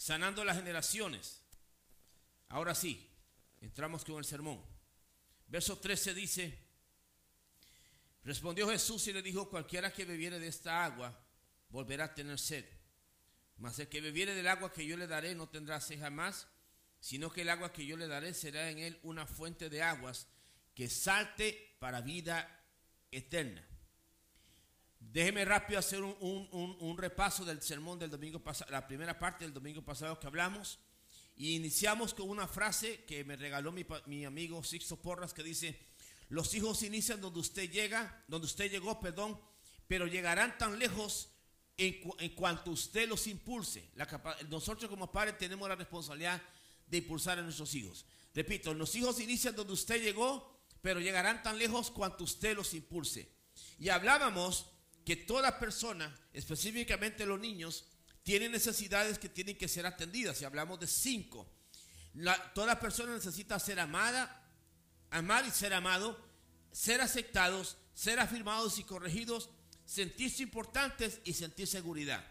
sanando las generaciones. Ahora sí, entramos con el sermón. Verso 13 dice, respondió Jesús y le dijo, cualquiera que bebiere de esta agua volverá a tener sed. Mas el que bebiere del agua que yo le daré no tendrá sed jamás, sino que el agua que yo le daré será en él una fuente de aguas que salte para vida eterna. Déjeme rápido hacer un, repaso del sermón del domingo pasado, la primera parte del domingo pasado que hablamos. Y iniciamos con una frase que me regaló mi, amigo Sixto Porras que dice, los hijos inician donde usted llega, donde usted llegó, perdón, pero llegarán tan lejos en, en cuanto usted los impulse. nosotros como padres tenemos la responsabilidad de impulsar a nuestros hijos. Repito, los hijos inician donde usted llegó, pero llegarán tan lejos cuanto usted los impulse. Y hablábamos que toda persona, específicamente los niños, tienen necesidades que tienen que ser atendidas. Y hablamos de cinco. toda persona necesita ser amada, amar y ser amado, ser aceptados, ser afirmados y corregidos, sentirse importantes y sentir seguridad.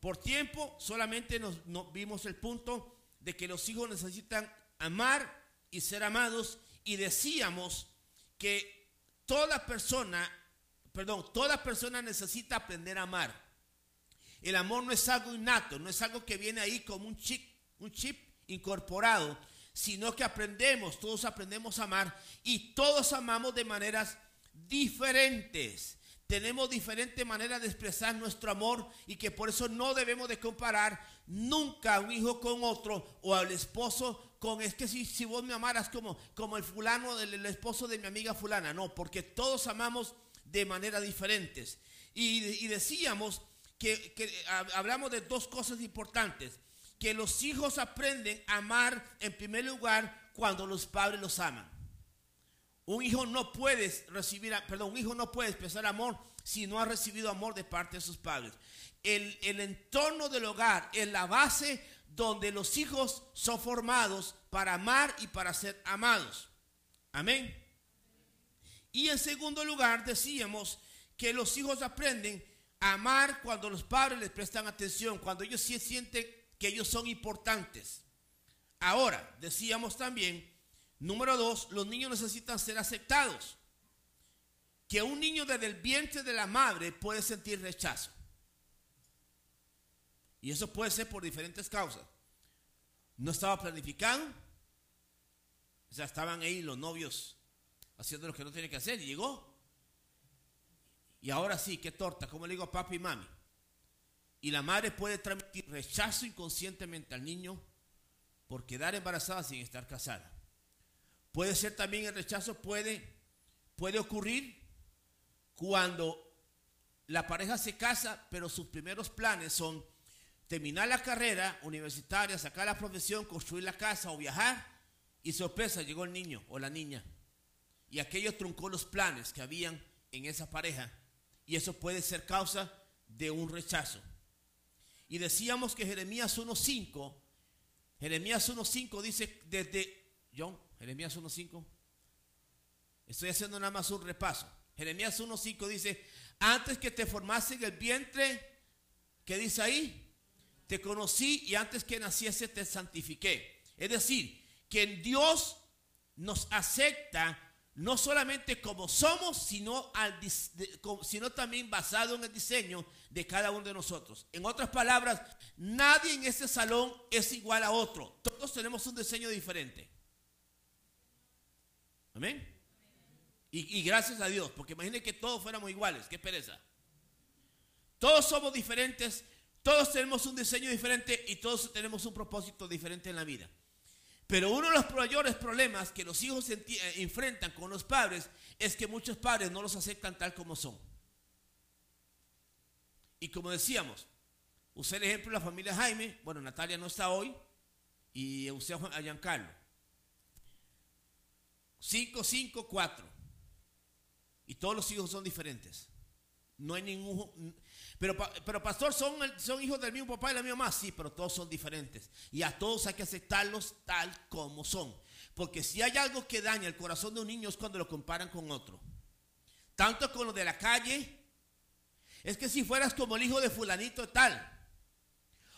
Por tiempo solamente nos, vimos el punto de que los hijos necesitan amar y ser amados y decíamos que toda persona perdón, toda persona necesita aprender a amar. El amor no es algo innato, no es algo que viene ahí como un chip, un chip incorporado, sino que aprendemos, todos aprendemos a amar y todos amamos de maneras diferentes. Tenemos diferentes maneras de expresar nuestro amor y que por eso no debemos de comparar nunca a un hijo con otro o al esposo con, es que si, vos me amaras como, como el fulano, el esposo de mi amiga fulana, no, porque todos amamos de manera diferentes. Y, decíamos que, hablamos de dos cosas importantes. Que los hijos aprenden a amar en primer lugar cuando los padres los aman. Un hijo no puede recibir, perdón, un hijo no puede expresar amor si no ha recibido amor de parte de sus padres. El, el, entorno del hogar es la base donde los hijos son formados para amar y para ser amados. Amén. Y en segundo lugar, decíamos que los hijos aprenden a amar cuando los padres les prestan atención, cuando ellos sí sienten que ellos son importantes. Ahora, decíamos también, número dos, los niños necesitan ser aceptados. Que un niño desde el vientre de la madre puede sentir rechazo. Y eso puede ser por diferentes causas. No estaba planificado. O sea, estaban ahí los novios haciendo lo que no tiene que hacer y llegó. Y ahora sí, qué torta, como le digo a papi y mami. Y la madre puede transmitir rechazo inconscientemente al niño por quedar embarazada sin estar casada. Puede ser también el rechazo, puede, puede ocurrir cuando la pareja se casa, pero sus primeros planes son terminar la carrera universitaria, sacar la profesión, construir la casa o viajar. Y sorpresa, llegó el niño o la niña. Y aquello truncó los planes que habían en esa pareja. Y eso puede ser causa de un rechazo. Y decíamos que Jeremías 1.5, Jeremías 1.5 dice desde, John, Jeremías 1.5, estoy haciendo nada más un repaso. Jeremías 1.5 dice, antes que te formase en el vientre, ¿qué dice ahí? Te conocí y antes que naciese te santifiqué. Es decir, que Dios nos acepta no solamente como somos, sino, al, sino también basado en el diseño de cada uno de nosotros. En otras palabras, nadie en este salón es igual a otro. Todos tenemos un diseño diferente. Amén. Y, y gracias a Dios, porque imaginen que todos fuéramos iguales, qué pereza. Todos somos diferentes, todos tenemos un diseño diferente y todos tenemos un propósito diferente en la vida. Pero uno de los mayores problemas que los hijos eh, enfrentan con los padres es que muchos padres no los aceptan tal como son. Y como decíamos, usé el ejemplo de la familia Jaime, bueno, Natalia no está hoy, y usé a Giancarlo. 5, 5, 4. Y todos los hijos son diferentes. No hay ningún, pero, pero pastor, ¿son, ¿son hijos del mismo papá y la misma mamá? Sí, pero todos son diferentes. Y a todos hay que aceptarlos tal como son. Porque si hay algo que daña el corazón de un niño es cuando lo comparan con otro. Tanto con lo de la calle. Es que si fueras como el hijo de fulanito tal.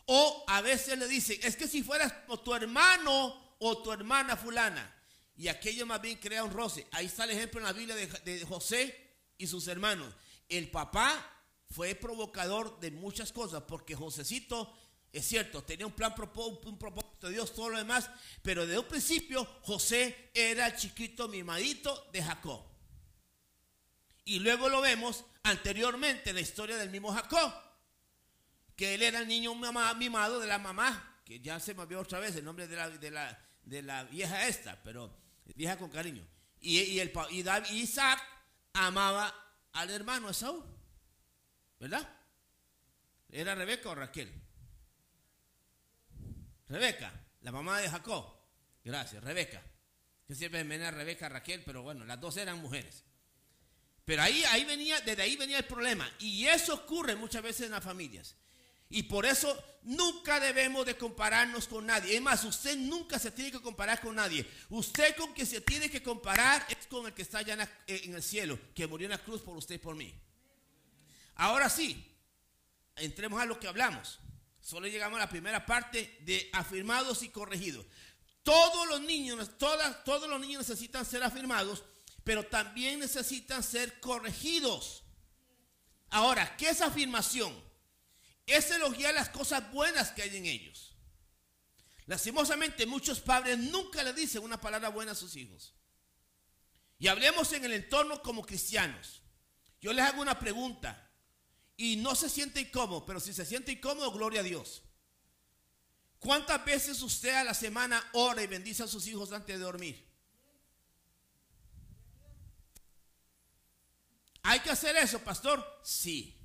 O a veces le dicen, es que si fueras tu hermano o tu hermana fulana. Y aquello más bien crea un roce. Ahí está el ejemplo en la Biblia de, de José y sus hermanos. El papá fue provocador de muchas cosas porque Josecito es cierto, tenía un plan, un propósito de Dios, todo lo demás, pero desde un principio José era el chiquito mimadito de Jacob. Y luego lo vemos anteriormente en la historia del mismo Jacob, que él era el niño mimado de la mamá, que ya se me vio otra vez el nombre de la, de la, de la vieja esta, pero vieja con cariño. Y, y, el, y Isaac amaba al hermano Esaú, ¿verdad? ¿Era Rebeca o Raquel? Rebeca, la mamá de Jacob. Gracias, Rebeca. Que siempre me Rebeca, Raquel, pero bueno, las dos eran mujeres. Pero ahí, ahí venía, desde ahí venía el problema. Y eso ocurre muchas veces en las familias. Y por eso nunca debemos de compararnos con nadie. Es más, usted nunca se tiene que comparar con nadie. Usted con que se tiene que comparar es con el que está allá en el cielo, que murió en la cruz por usted y por mí. Ahora sí, entremos a lo que hablamos. Solo llegamos a la primera parte de afirmados y corregidos. Todos los niños, todas, todos los niños necesitan ser afirmados, pero también necesitan ser corregidos. Ahora, ¿qué es afirmación? Es elogiar las cosas buenas que hay en ellos. Lastimosamente, muchos padres nunca le dicen una palabra buena a sus hijos. Y hablemos en el entorno como cristianos. Yo les hago una pregunta y no se siente incómodo, pero si se siente incómodo, gloria a Dios. ¿Cuántas veces usted a la semana ora y bendice a sus hijos antes de dormir? ¿Hay que hacer eso, pastor? Sí.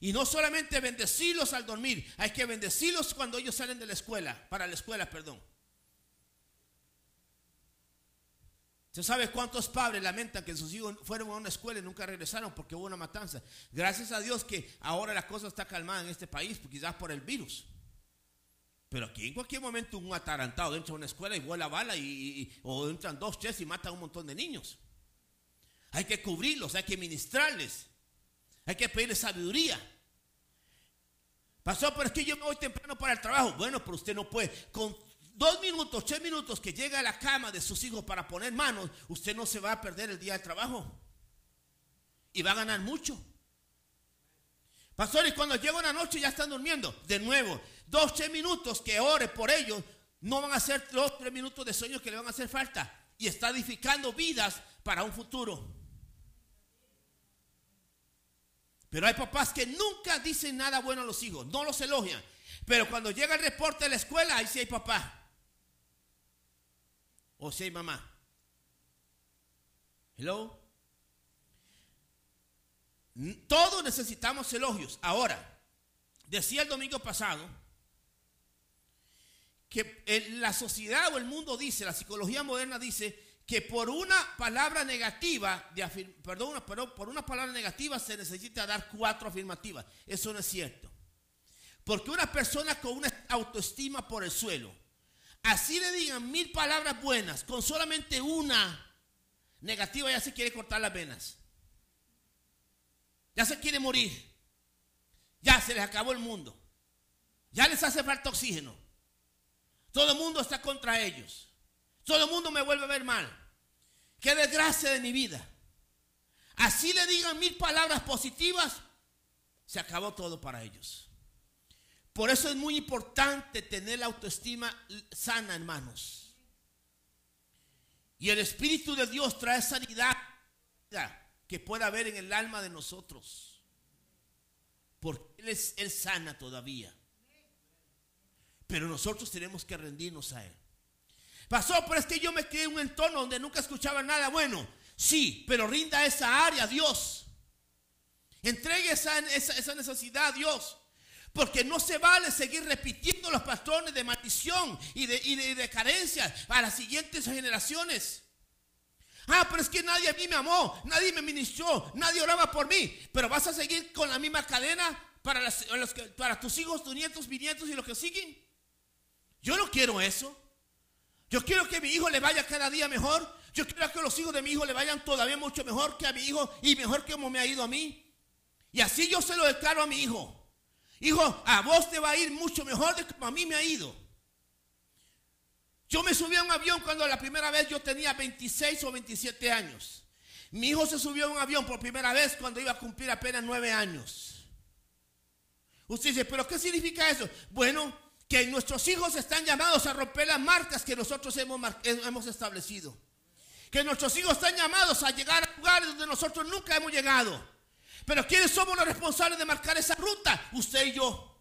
Y no solamente bendecirlos al dormir, hay que bendecirlos cuando ellos salen de la escuela, para la escuela, perdón. ¿Usted sabe cuántos padres lamentan que sus hijos fueron a una escuela y nunca regresaron porque hubo una matanza? Gracias a Dios que ahora la cosa está calmada en este país, quizás por el virus. Pero aquí en cualquier momento un atarantado entra a una escuela y vuela bala y, o entran dos, tres y matan a un montón de niños. Hay que cubrirlos, hay que ministrarles, hay que pedirles sabiduría. Pasó, pero es que yo me voy temprano para el trabajo. Bueno, pero usted no puede. Con dos minutos, tres minutos que llega a la cama de sus hijos para poner manos, usted no se va a perder el día de trabajo. Y va a ganar mucho. Pastores, cuando llega una noche ya están durmiendo. De nuevo, dos, tres minutos que ore por ellos, no van a ser los tres minutos de sueño que le van a hacer falta. Y está edificando vidas para un futuro. Pero hay papás que nunca dicen nada bueno a los hijos, no los elogian. Pero cuando llega el reporte de la escuela, ahí sí hay papá o si hay mamá. Hello. Todos necesitamos elogios. Ahora, decía el domingo pasado que la sociedad o el mundo dice, la psicología moderna dice que por una palabra negativa, de perdón, por una palabra negativa se necesita dar cuatro afirmativas. Eso no es cierto. Porque una persona con una autoestima por el suelo, así le digan mil palabras buenas, con solamente una negativa ya se quiere cortar las venas. Ya se quiere morir. Ya se les acabó el mundo. Ya les hace falta oxígeno. Todo el mundo está contra ellos. Todo el mundo me vuelve a ver mal. Qué desgracia de mi vida. Así le digan mil palabras positivas, se acabó todo para ellos. Por eso es muy importante tener la autoestima sana, hermanos. Y el Espíritu de Dios trae sanidad que pueda haber en el alma de nosotros. Porque Él es Él sana todavía. Pero nosotros tenemos que rendirnos a Él. Pasó, pero es que yo me quedé en un entorno donde nunca escuchaba nada bueno. Sí, pero rinda esa área a Dios. Entregue esa, esa, esa necesidad a Dios. Porque no se vale seguir repitiendo los patrones de maldición y de, de, carencia a las siguientes generaciones. Ah, pero es que nadie a mí me amó, nadie me ministró, nadie oraba por mí. Pero vas a seguir con la misma cadena para, los para tus hijos, tus nietos, bisnietos y los que siguen. Yo no quiero eso. Yo quiero que mi hijo le vaya cada día mejor. Yo quiero que los hijos de mi hijo le vayan todavía mucho mejor que a mi hijo y mejor que como me ha ido a mí. Y así yo se lo declaro a mi hijo. Hijo, a vos te va a ir mucho mejor de como a mí me ha ido. Yo me subí a un avión cuando la primera vez yo tenía 26 o 27 años. Mi hijo se subió a un avión por primera vez cuando iba a cumplir apenas 9 años. Usted dice, pero ¿qué significa eso? Bueno, que nuestros hijos están llamados a romper las marcas que nosotros hemos, hemos establecido. Que nuestros hijos están llamados a llegar a lugares donde nosotros nunca hemos llegado. Pero ¿quiénes somos los responsables de marcar esa ruta? Usted y yo.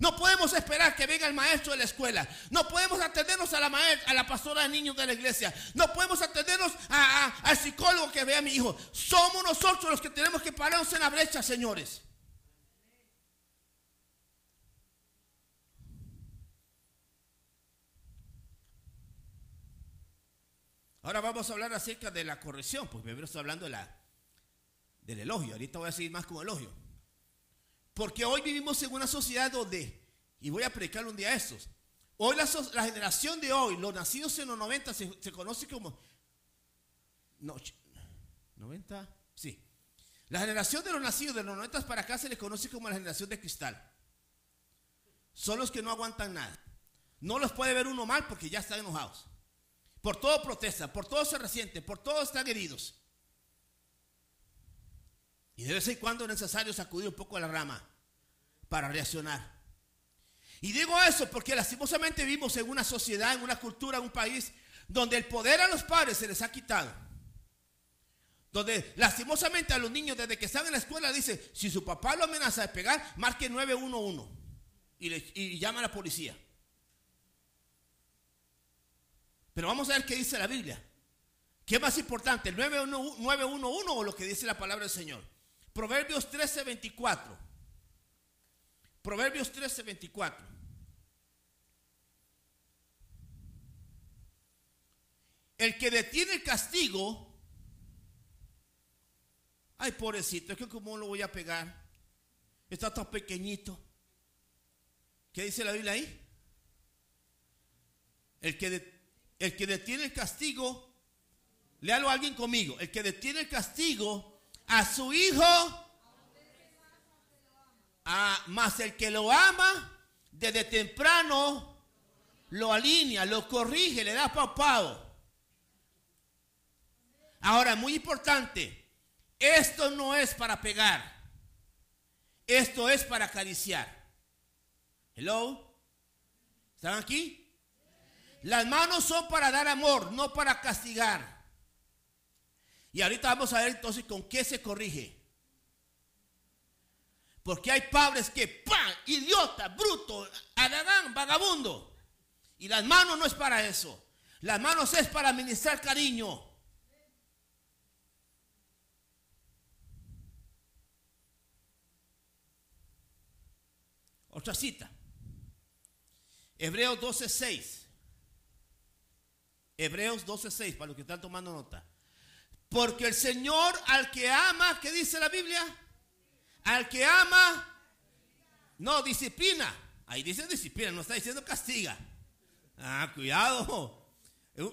No podemos esperar que venga el maestro de la escuela. No podemos atendernos a la maestra, a la pastora de niños de la iglesia. No podemos atendernos al psicólogo que vea a mi hijo. Somos nosotros los que tenemos que pararnos en la brecha, señores. Ahora vamos a hablar acerca de la corrección, porque primero estoy hablando de la, del elogio. Ahorita voy a seguir más con elogio. Porque hoy vivimos en una sociedad donde, y voy a predicar un día estos, hoy la, generación de hoy, los nacidos en los 90, se, conoce como... No, 90, sí. La generación de los nacidos de los 90 para acá se le conoce como la generación de cristal. Son los que no aguantan nada. No los puede ver uno mal porque ya están enojados. Por todo protesta, por todo se resiente, por todo están heridos. Y de vez en cuando es necesario sacudir un poco la rama para reaccionar. Y digo eso porque lastimosamente vivimos en una sociedad, en una cultura, en un país donde el poder a los padres se les ha quitado. Donde lastimosamente a los niños desde que están en la escuela dice, si su papá lo amenaza de pegar, marque 911 y, y llama a la policía. Pero vamos a ver qué dice la Biblia. ¿Qué es más importante, el 911 o lo que dice la palabra del Señor? Proverbios 13, 24. Proverbios 13, 24. El que detiene el castigo, ay pobrecito, es que como lo voy a pegar, está tan pequeñito. ¿Qué dice la Biblia ahí? El que, el que detiene el castigo, léalo a alguien conmigo, el que detiene el castigo a su hijo, a, más el que lo ama, desde temprano lo alinea, lo corrige, le da papado. Ahora, muy importante, esto no es para pegar, esto es para acariciar. Hello, ¿están aquí? Las manos son para dar amor, no para castigar. Y ahorita vamos a ver entonces con qué se corrige. Porque hay padres que, ¡pam! Idiota, bruto, adagán, vagabundo. Y las manos no es para eso. Las manos es para administrar cariño. Otra cita. Hebreos 12:6. Hebreos 12:6, para los que están tomando nota. Porque el Señor al que ama, ¿qué dice la Biblia? Al que ama, no, disciplina. Ahí dice disciplina, no está diciendo castiga. Ah, cuidado.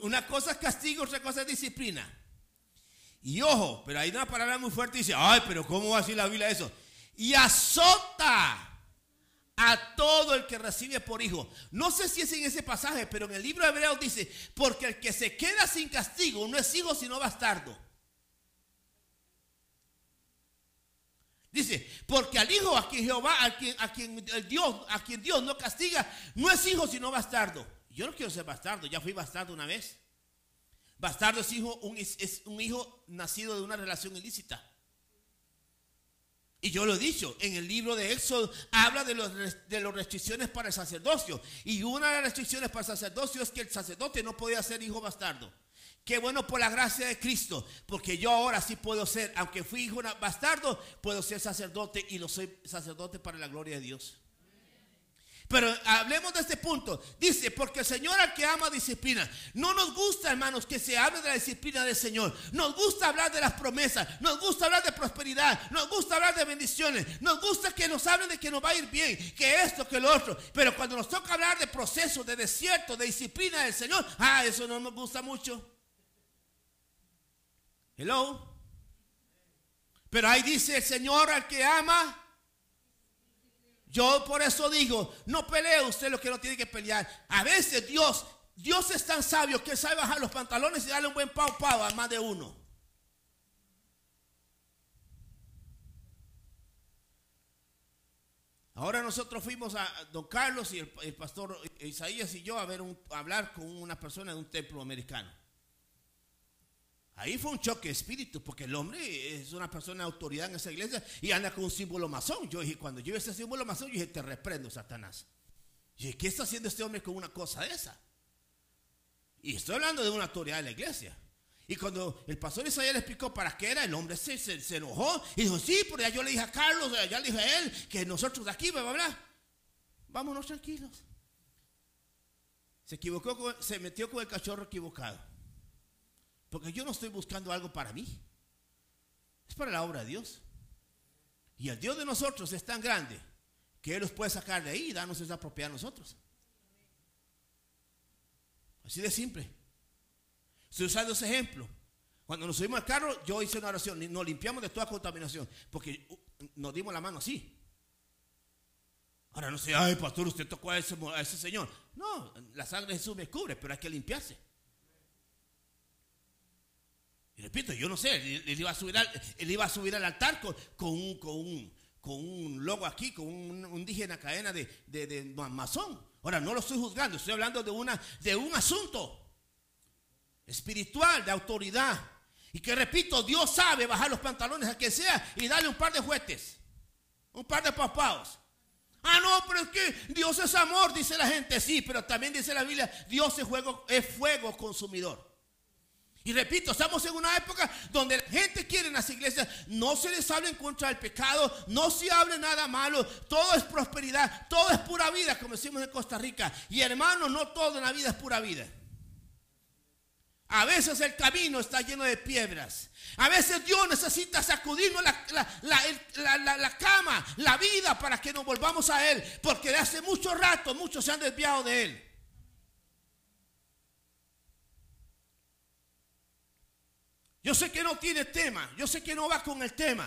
Una cosa es castigo, otra cosa es disciplina. Y ojo, pero hay una palabra muy fuerte y dice, ay, pero ¿cómo va a decir la Biblia eso? Y azota a todo el que recibe por hijo. No sé si es en ese pasaje, pero en el libro de Hebreos dice, porque el que se queda sin castigo no es hijo sino bastardo. Dice, porque al hijo a quien Jehová, a quien, a quien el Dios, a quien Dios no castiga, no es hijo sino bastardo. Yo no quiero ser bastardo, ya fui bastardo una vez. Bastardo es, hijo, un, es un hijo nacido de una relación ilícita. Y yo lo he dicho, en el libro de Éxodo habla de, los, de las restricciones para el sacerdocio. Y una de las restricciones para el sacerdocio es que el sacerdote no podía ser hijo bastardo. Qué bueno por la gracia de Cristo, porque yo ahora sí puedo ser, aunque fui hijo bastardo, puedo ser sacerdote y lo soy sacerdote para la gloria de Dios. Pero hablemos de este punto. Dice, porque el Señor al que ama disciplina. No nos gusta, hermanos, que se hable de la disciplina del Señor. Nos gusta hablar de las promesas. Nos gusta hablar de prosperidad. Nos gusta hablar de bendiciones. Nos gusta que nos hablen de que nos va a ir bien. Que esto, que lo otro. Pero cuando nos toca hablar de procesos, de desierto, de disciplina del Señor. Ah, eso no nos gusta mucho. Hello. Pero ahí dice el Señor al que ama Yo por eso digo, no pelee usted lo que no tiene que pelear. A veces Dios, Dios es tan sabio que sabe bajar los pantalones y darle un buen pau pau a más de uno. Ahora nosotros fuimos a don Carlos y el, pastor Isaías y yo a ver hablar con una persona de un templo americano. Ahí fue un choque de espíritu, porque el hombre es una persona de autoridad en esa iglesia y anda con un símbolo masón. Yo dije, cuando yo vi ese símbolo masón, yo dije, te reprendo, Satanás. Y dije, ¿qué está haciendo este hombre con una cosa de esa? Y estoy hablando de una autoridad de la iglesia. Y cuando el pastor Isaías le explicó para qué era, el hombre se, se, enojó y dijo, sí, pero ya yo le dije a Carlos, ya le dije a él, que nosotros de aquí, bla, bla, Vámonos tranquilos. Se equivocó, se metió con el cachorro equivocado. Porque yo no estoy buscando algo para mí. Es para la obra de Dios. Y el Dios de nosotros es tan grande que Él nos puede sacar de ahí y darnos esa propiedad a nosotros. Así de simple. Estoy usando ese ejemplo. Cuando nos subimos al carro, yo hice una oración. Nos limpiamos de toda contaminación. Porque nos dimos la mano así. Ahora no sé, ay, pastor, usted tocó ese, a ese señor. No, la sangre de Jesús me cubre, pero hay que limpiarse. Y repito, yo no sé, él, iba, a subir al, él iba a subir al altar con, un, con, un, con un logo aquí, con un, un cadena de, de, de, masón. Ahora, no lo estoy juzgando, estoy hablando de, una, de un asunto espiritual, de autoridad. Y que repito, Dios sabe bajar los pantalones a quien sea y darle un par de jueces, un par de papaos. Ah, no, pero es que Dios es amor, dice la gente. Sí, pero también dice la Biblia, Dios es fuego, es fuego consumidor. Y repito, estamos en una época donde la gente quiere en las iglesias, no se les hable en contra del pecado, no se hable nada malo, todo es prosperidad, todo es pura vida, como decimos en Costa Rica. Y hermano, no todo en la vida es pura vida. A veces el camino está lleno de piedras. A veces Dios necesita sacudirnos la, la, cama, la vida para que nos volvamos a Él. Porque de hace mucho rato muchos se han desviado de Él. Yo sé que no tiene tema, yo sé que no va con el tema,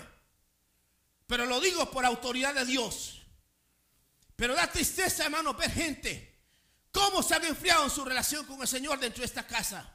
pero lo digo por autoridad de Dios. Pero da tristeza, hermano, ver gente cómo se han enfriado en su relación con el Señor dentro de esta casa.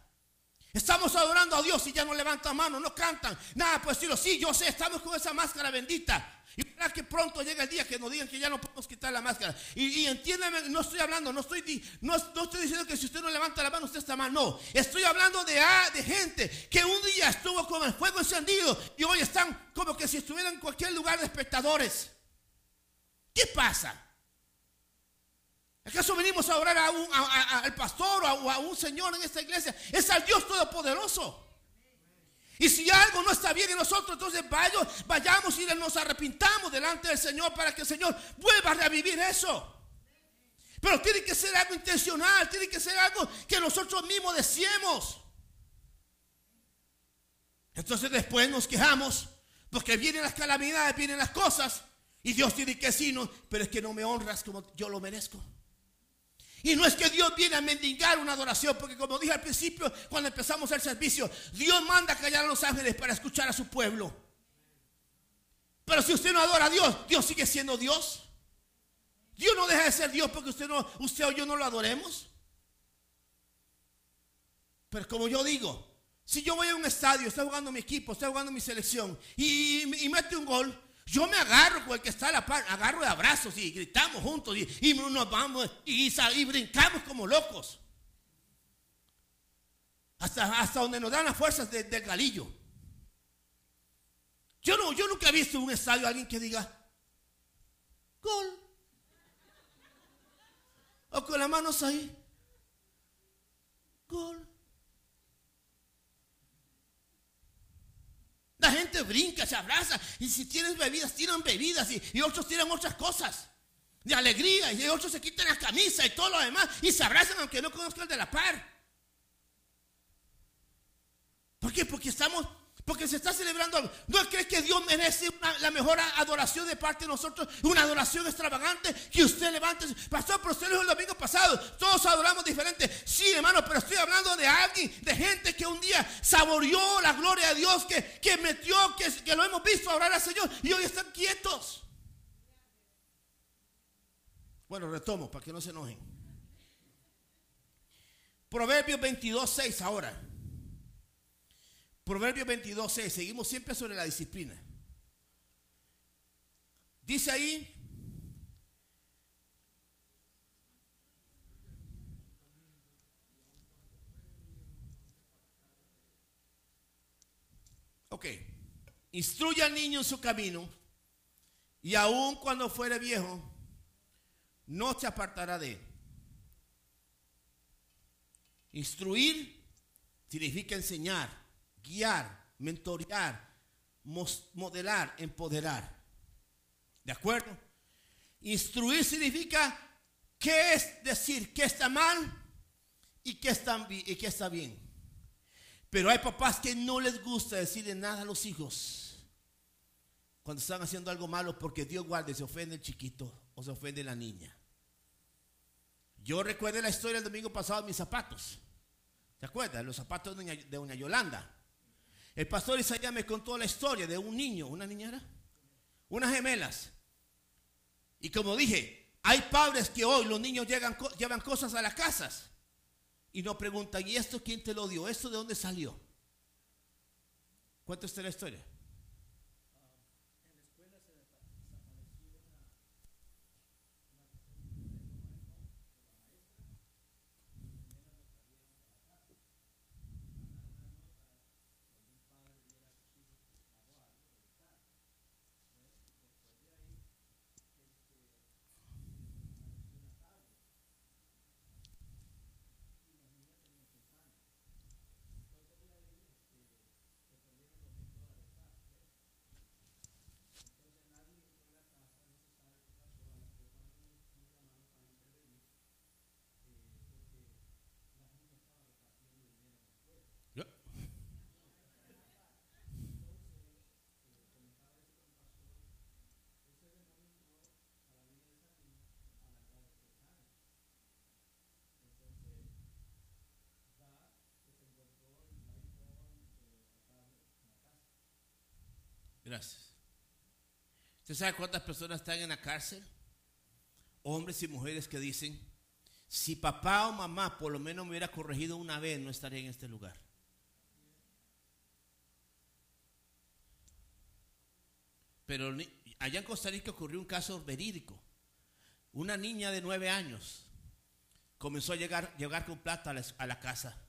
Estamos adorando a Dios y ya no levantan mano, no cantan, nada pues decirlo. Sí, yo sé, estamos con esa máscara bendita. Y para que pronto llegue el día que nos digan que ya no podemos quitar la máscara. Y, y entiéndame, no estoy hablando, no estoy, no, estoy diciendo que si usted no levanta la mano usted está mal. No, estoy hablando de, ah, de gente que un día estuvo con el fuego encendido y hoy están como que si estuvieran en cualquier lugar de espectadores. ¿Qué pasa? ¿Acaso venimos a orar a al pastor o a un señor en esta iglesia? Es al Dios Todopoderoso. Y si algo no está bien en nosotros, entonces vayamos y nos arrepintamos delante del Señor para que el Señor vuelva a revivir eso. Pero tiene que ser algo intencional, tiene que ser algo que nosotros mismos deseemos. Entonces después nos quejamos porque vienen las calamidades, vienen las cosas y Dios tiene que decirnos, pero es que no me honras como yo lo merezco. Y no es que Dios viene a mendigar una adoración, porque como dije al principio, cuando empezamos el servicio, Dios manda a callar a los ángeles para escuchar a su pueblo. Pero si usted no adora a Dios, Dios sigue siendo Dios. Dios no deja de ser Dios porque usted, no, usted o yo no lo adoremos. Pero como yo digo, si yo voy a un estadio, estoy jugando mi equipo, estoy jugando mi selección y mete un gol, yo me agarro con el que está a la par, agarro de abrazos y gritamos juntos y, nos vamos y, y, brincamos como locos. Hasta, hasta donde nos dan las fuerzas del galillo. Yo, no, yo nunca he visto en un estadio a alguien que diga, gol. O con las manos ahí, gol. La gente brinca, se abraza. Y si tienes bebidas, tiran bebidas. Y, otros tiran otras cosas. De alegría. Y otros se quitan la camisa y todo lo demás. Y se abrazan aunque no conozcan de la par. ¿Por qué? Porque estamos porque se está celebrando. ¿No crees que Dios merece la mejor adoración de parte de nosotros? Una adoración extravagante que usted levante. Pastor, pero usted lo el domingo pasado. Todos adoramos diferente. Sí, hermano, pero estoy hablando de alguien, de gente que un día saboreó la gloria de Dios, que, que metió, que, que lo hemos visto orar al Señor y hoy están quietos. Bueno, retomo para que no se enojen. Proverbios 22, 6 ahora. Proverbios 22, 6. Seguimos siempre sobre la disciplina. Dice ahí, ok, instruye al niño en su camino y aun cuando fuere viejo, no se apartará de él. Instruir significa enseñar, guiar, mentorear, modelar, empoderar. ¿De acuerdo? Instruir significa qué es decir qué está mal y qué está, bien. Pero hay papás que no les gusta decirle nada a los hijos cuando están haciendo algo malo porque Dios guarde, se ofende el chiquito o se ofende la niña. Yo recuerdo la historia del domingo pasado de mis zapatos. ¿Se acuerdan? Los zapatos de una Yolanda. El pastor Isaías me contó la historia de un niño, una niñera, unas gemelas. Y como dije, hay padres que hoy los niños llevan cosas a las casas y no preguntan, ¿y esto quién te lo dio? ¿Esto de dónde salió? Cuéntese la historia. Gracias. ¿Usted sabe cuántas personas están en la cárcel? Hombres y mujeres que dicen, si papá o mamá por lo menos me hubiera corregido una vez, no estaría en este lugar. Pero allá en Costa Rica ocurrió un caso verídico. Una niña de nueve años comenzó a llegar, llegar con plata a la casa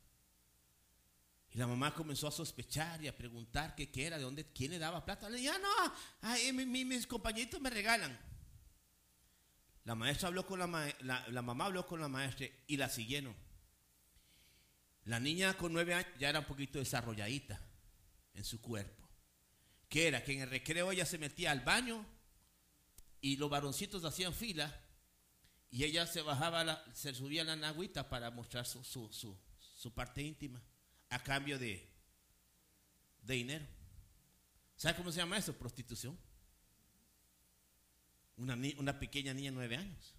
y la mamá comenzó a sospechar y a preguntar qué, era, de dónde, quién le daba plata. Le dije, ah, no, mis compañeritos me regalan. La maestra habló con la, la, mamá habló con la maestra y la siguieron. La niña con nueve años ya era un poquito desarrolladita en su cuerpo. Que era que en el recreo ella se metía al baño y los varoncitos hacían fila y ella se bajaba, se subía la naguita para mostrar su parte íntima a cambio de, de dinero. ¿Sabe cómo se llama eso? Prostitución. Una, una pequeña niña de nueve años.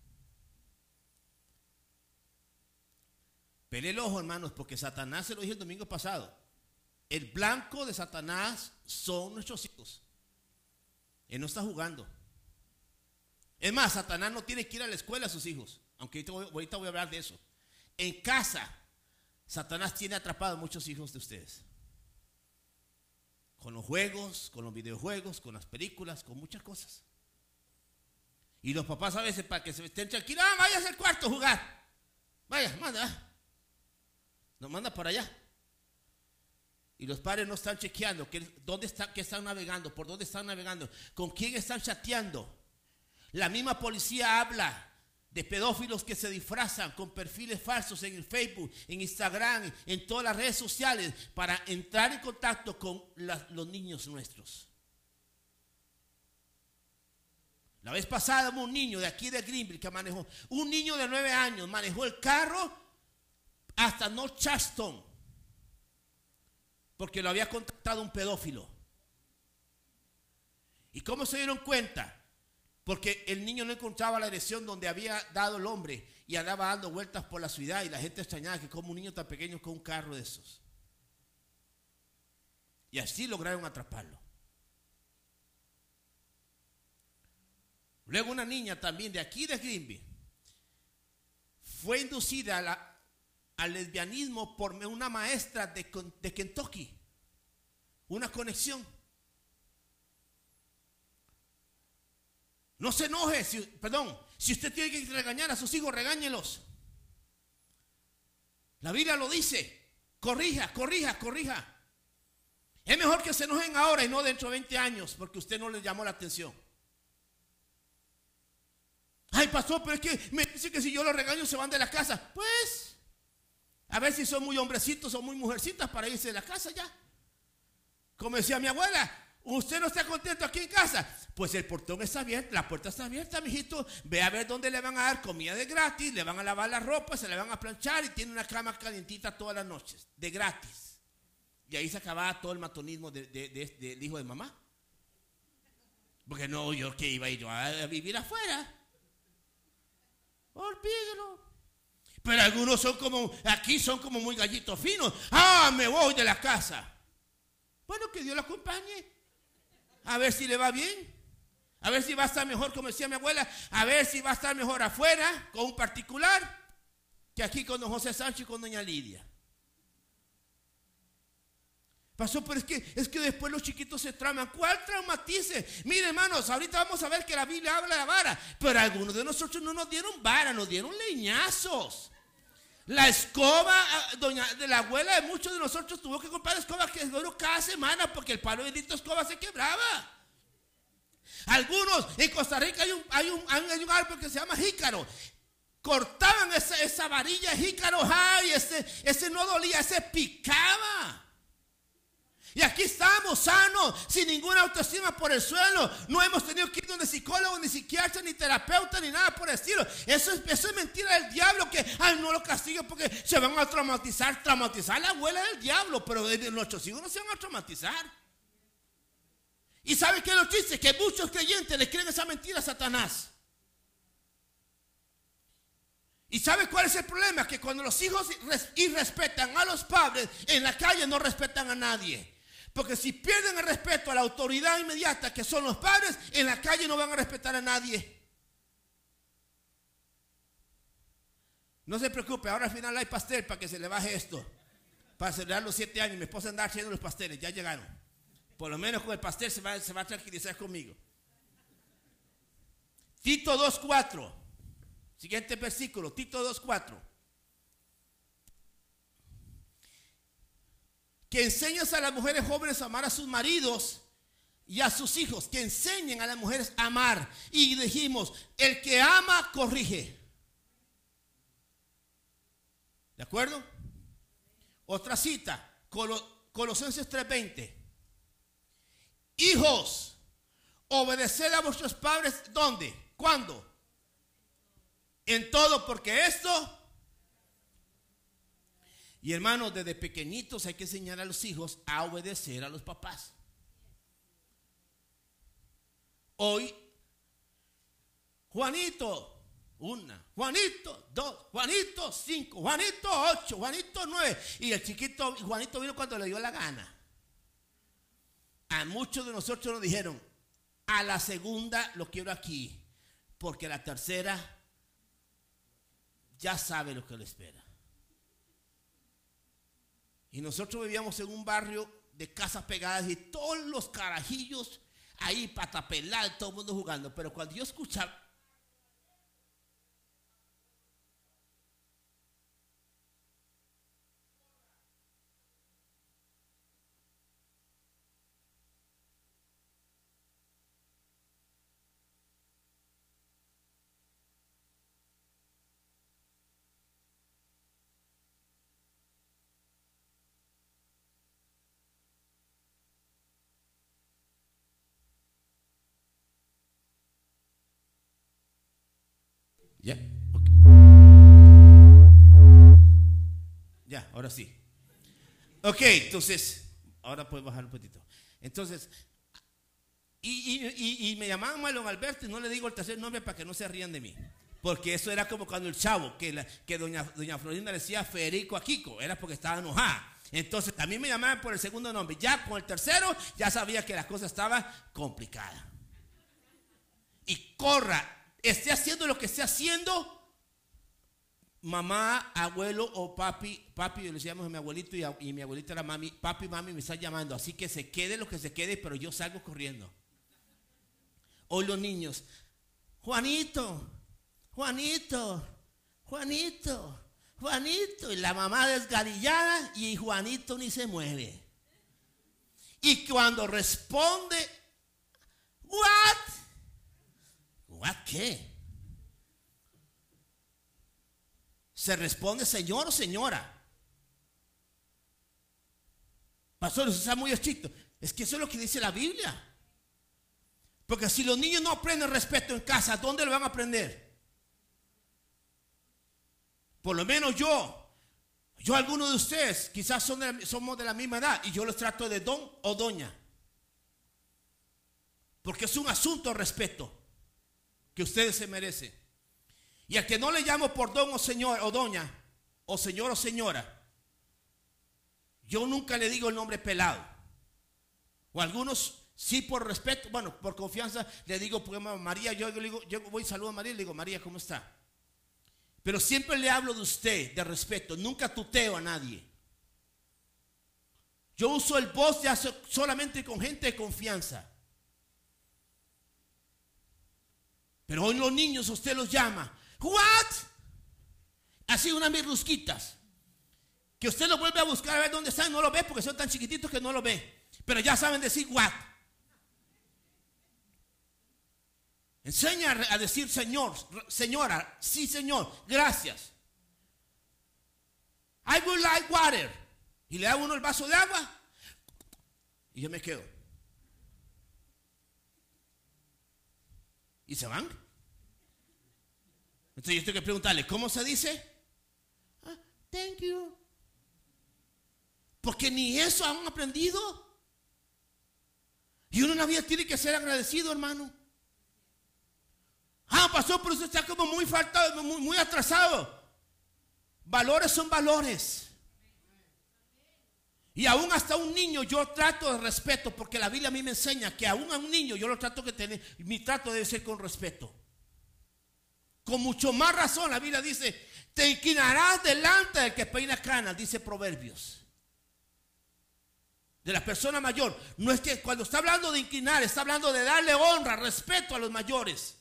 Pele el ojo, hermanos, porque Satanás se lo dije el domingo pasado. El blanco de Satanás son nuestros hijos. Él no está jugando. Es más, Satanás no tiene que ir a la escuela a sus hijos. Aunque ahorita voy a hablar de eso. En casa Satanás tiene atrapado a muchos hijos de ustedes. Con los juegos, con los videojuegos, con las películas, con muchas cosas. Y los papás a veces para que se estén tranquilos, ah, al cuarto a jugar. Vaya, manda. Nos manda para allá. Y los padres no están chequeando que, dónde están, qué están navegando, por dónde están navegando, con quién están chateando. La misma policía habla de pedófilos que se disfrazan con perfiles falsos en el Facebook, en Instagram, en todas las redes sociales para entrar en contacto con los niños nuestros. La vez pasada un niño de aquí de Greenville que manejó, un niño de nueve años manejó el carro hasta North Charleston porque lo había contactado un pedófilo. ¿Y cómo se dieron cuenta? Porque el niño no encontraba la dirección donde había dado el hombre y andaba dando vueltas por la ciudad y la gente extrañaba que como un niño tan pequeño con un carro de esos. Y así lograron atraparlo. Luego una niña también de aquí de Greenville, fue inducida al lesbianismo por una maestra de Kentucky. Una conexión. No se enoje, perdón, si usted tiene que regañar a sus hijos, regáñelos. La Biblia lo dice. Corrija, corrija, corrija. Es mejor que se enojen ahora y no dentro de 20 años, porque usted no les llamó la atención. Ay, pastor, pero es que me dice que si yo los regaño se van de la casa. Pues, a ver si son muy hombrecitos o muy mujercitas para irse de la casa ya. Como decía mi abuela, ¿usted no está contento aquí en casa? Pues el portón está abierto, la puerta está abierta, mijito. Ve a ver dónde le van a dar comida de gratis, le van a lavar la ropa, se le van a planchar y tiene una cama calientita todas las noches, de gratis. Y ahí se acababa todo el matonismo del hijo de mamá. Porque no, yo que iba a ir a vivir afuera. Olvídelo. Pero algunos son como, aquí son como muy gallitos finos. Ah, me voy de la casa. Bueno, que Dios lo acompañe. A ver si le va bien. A ver si va a estar mejor, como decía mi abuela. A ver si va a estar mejor afuera, con un particular, que aquí con don José Sánchez y con doña Lidia. Pasó, pero es que, es que después los chiquitos se trauman. ¿Cuál traumatice? Mire, hermanos, ahorita vamos a ver que la Biblia habla de vara. Pero algunos de nosotros no nos dieron vara, nos dieron leñazos. La escoba ah, doña, de la abuela de muchos de nosotros tuvo que comprar escoba que duró cada semana porque el palo de escoba se quebraba. Algunos, en Costa Rica hay un, hay un, hay un árbol que se llama jícaro cortaban esa, esa varilla jícaro, ay, ese, ese no dolía, ese picaba. Y aquí estamos sanos, sin ninguna autoestima por el suelo. No hemos tenido que ir donde psicólogo, ni psiquiatra, ni terapeuta, ni nada por el estilo. Eso es, eso es mentira del diablo que, ay, no lo castigo porque se van a traumatizar. Traumatizar la abuela del diablo, pero nuestros hijos no se van a traumatizar. Y ¿sabe qué es lo triste? Que muchos creyentes le creen esa mentira a Satanás. ¿Y sabe cuál es el problema? Que cuando los hijos irrespetan a los padres, en la calle no respetan a nadie. Porque si pierden el respeto a la autoridad inmediata que son los padres, en la calle no van a respetar a nadie. No se preocupe, ahora al final hay pastel para que se le baje esto. Para celebrar los siete años, mi esposa anda haciendo los pasteles, ya llegaron. Por lo menos con el pastel se va, se va a tranquilizar conmigo. Tito 2.4. Siguiente versículo, Tito 2.4. que enseñas a las mujeres jóvenes a amar a sus maridos y a sus hijos, que enseñen a las mujeres a amar. Y dijimos, el que ama, corrige. ¿De acuerdo? Otra cita, Colosenses 3:20. Hijos, obedeced a vuestros padres, ¿dónde? ¿Cuándo? En todo, porque esto y hermanos, desde pequeñitos hay que enseñar a los hijos a obedecer a los papás. Hoy, Juanito, una, Juanito, dos, Juanito, cinco, Juanito, ocho, Juanito, nueve. Y el chiquito, Juanito vino cuando le dio la gana. A muchos de nosotros nos dijeron, a la segunda lo quiero aquí, porque la tercera ya sabe lo que le espera. Y nosotros vivíamos en un barrio de casas pegadas y todos los carajillos ahí patapelar, todo el mundo jugando. Pero cuando yo escuchaba ¿Ya? Ya, ahora sí. Ok, entonces, ahora puedes bajar un poquito. Entonces, y, me llamaban Marlon Alberto y no le digo el tercer nombre para que no se rían de mí. Porque eso era como cuando el chavo, que, que doña, doña Florinda decía Federico a Kiko, era porque estaba enojada. Entonces, mí me llamaban por el segundo nombre. Ya con el tercero, ya sabía que la cosa estaba complicada. Y corra esté haciendo lo que esté haciendo, mamá, abuelo o papi, papi, le decíamos a mi abuelito y, mi abuelita era mami, papi, mami me está llamando, así que se quede lo que se quede, pero yo salgo corriendo. Hoy los niños, Juanito, Juanito, Juanito, Juanito, y la mamá desgarillada y Juanito ni se mueve. Y cuando responde, ¿what? ¿What qué? Se responde señor o señora. Pastor, eso está muy estricto. Es que eso es lo que dice la Biblia. Porque si los niños no aprenden respeto en casa, ¿dónde lo van a aprender? Por lo menos yo, yo algunos de ustedes, quizás son somos de la misma edad y yo los trato de don o doña. Porque es un asunto de respeto que ustedes se merecen. Y al que no le llamo por don o señor o doña, o señor o señora, yo nunca le digo el nombre pelado. O algunos sí por respeto, bueno, por confianza le digo, porque María, yo, le digo, yo voy y saludo a María y le digo, María, ¿cómo está? Pero siempre le hablo de usted, de respeto, nunca tuteo a nadie. Yo uso el voz solamente con gente de confianza. Pero hoy los niños usted los llama. ¿What? Así unas mirrusquitas. Que usted lo vuelve a buscar a ver dónde están, no lo ve porque son tan chiquititos que no lo ve. Pero ya saben decir what. Enseña a decir Señor, señora, sí Señor, gracias. I would like water. Y le da uno el vaso de agua. Y yo me quedo. Y se van. Entonces yo tengo que preguntarle, ¿cómo se dice? Ah, thank you. Porque ni eso han aprendido. Y uno en la vida tiene que ser agradecido, hermano. Ah, pasó, pero usted está como muy faltado, muy, muy atrasado. Valores son valores. Y aún hasta un niño yo trato de respeto, porque la Biblia a mí me enseña que aún a un niño yo lo trato que tener, mi trato debe ser con respeto. Con mucho más razón la Biblia dice, te inclinarás delante del que peina canas, dice Proverbios. De la persona mayor. No es que cuando está hablando de inclinar, está hablando de darle honra, respeto a los mayores.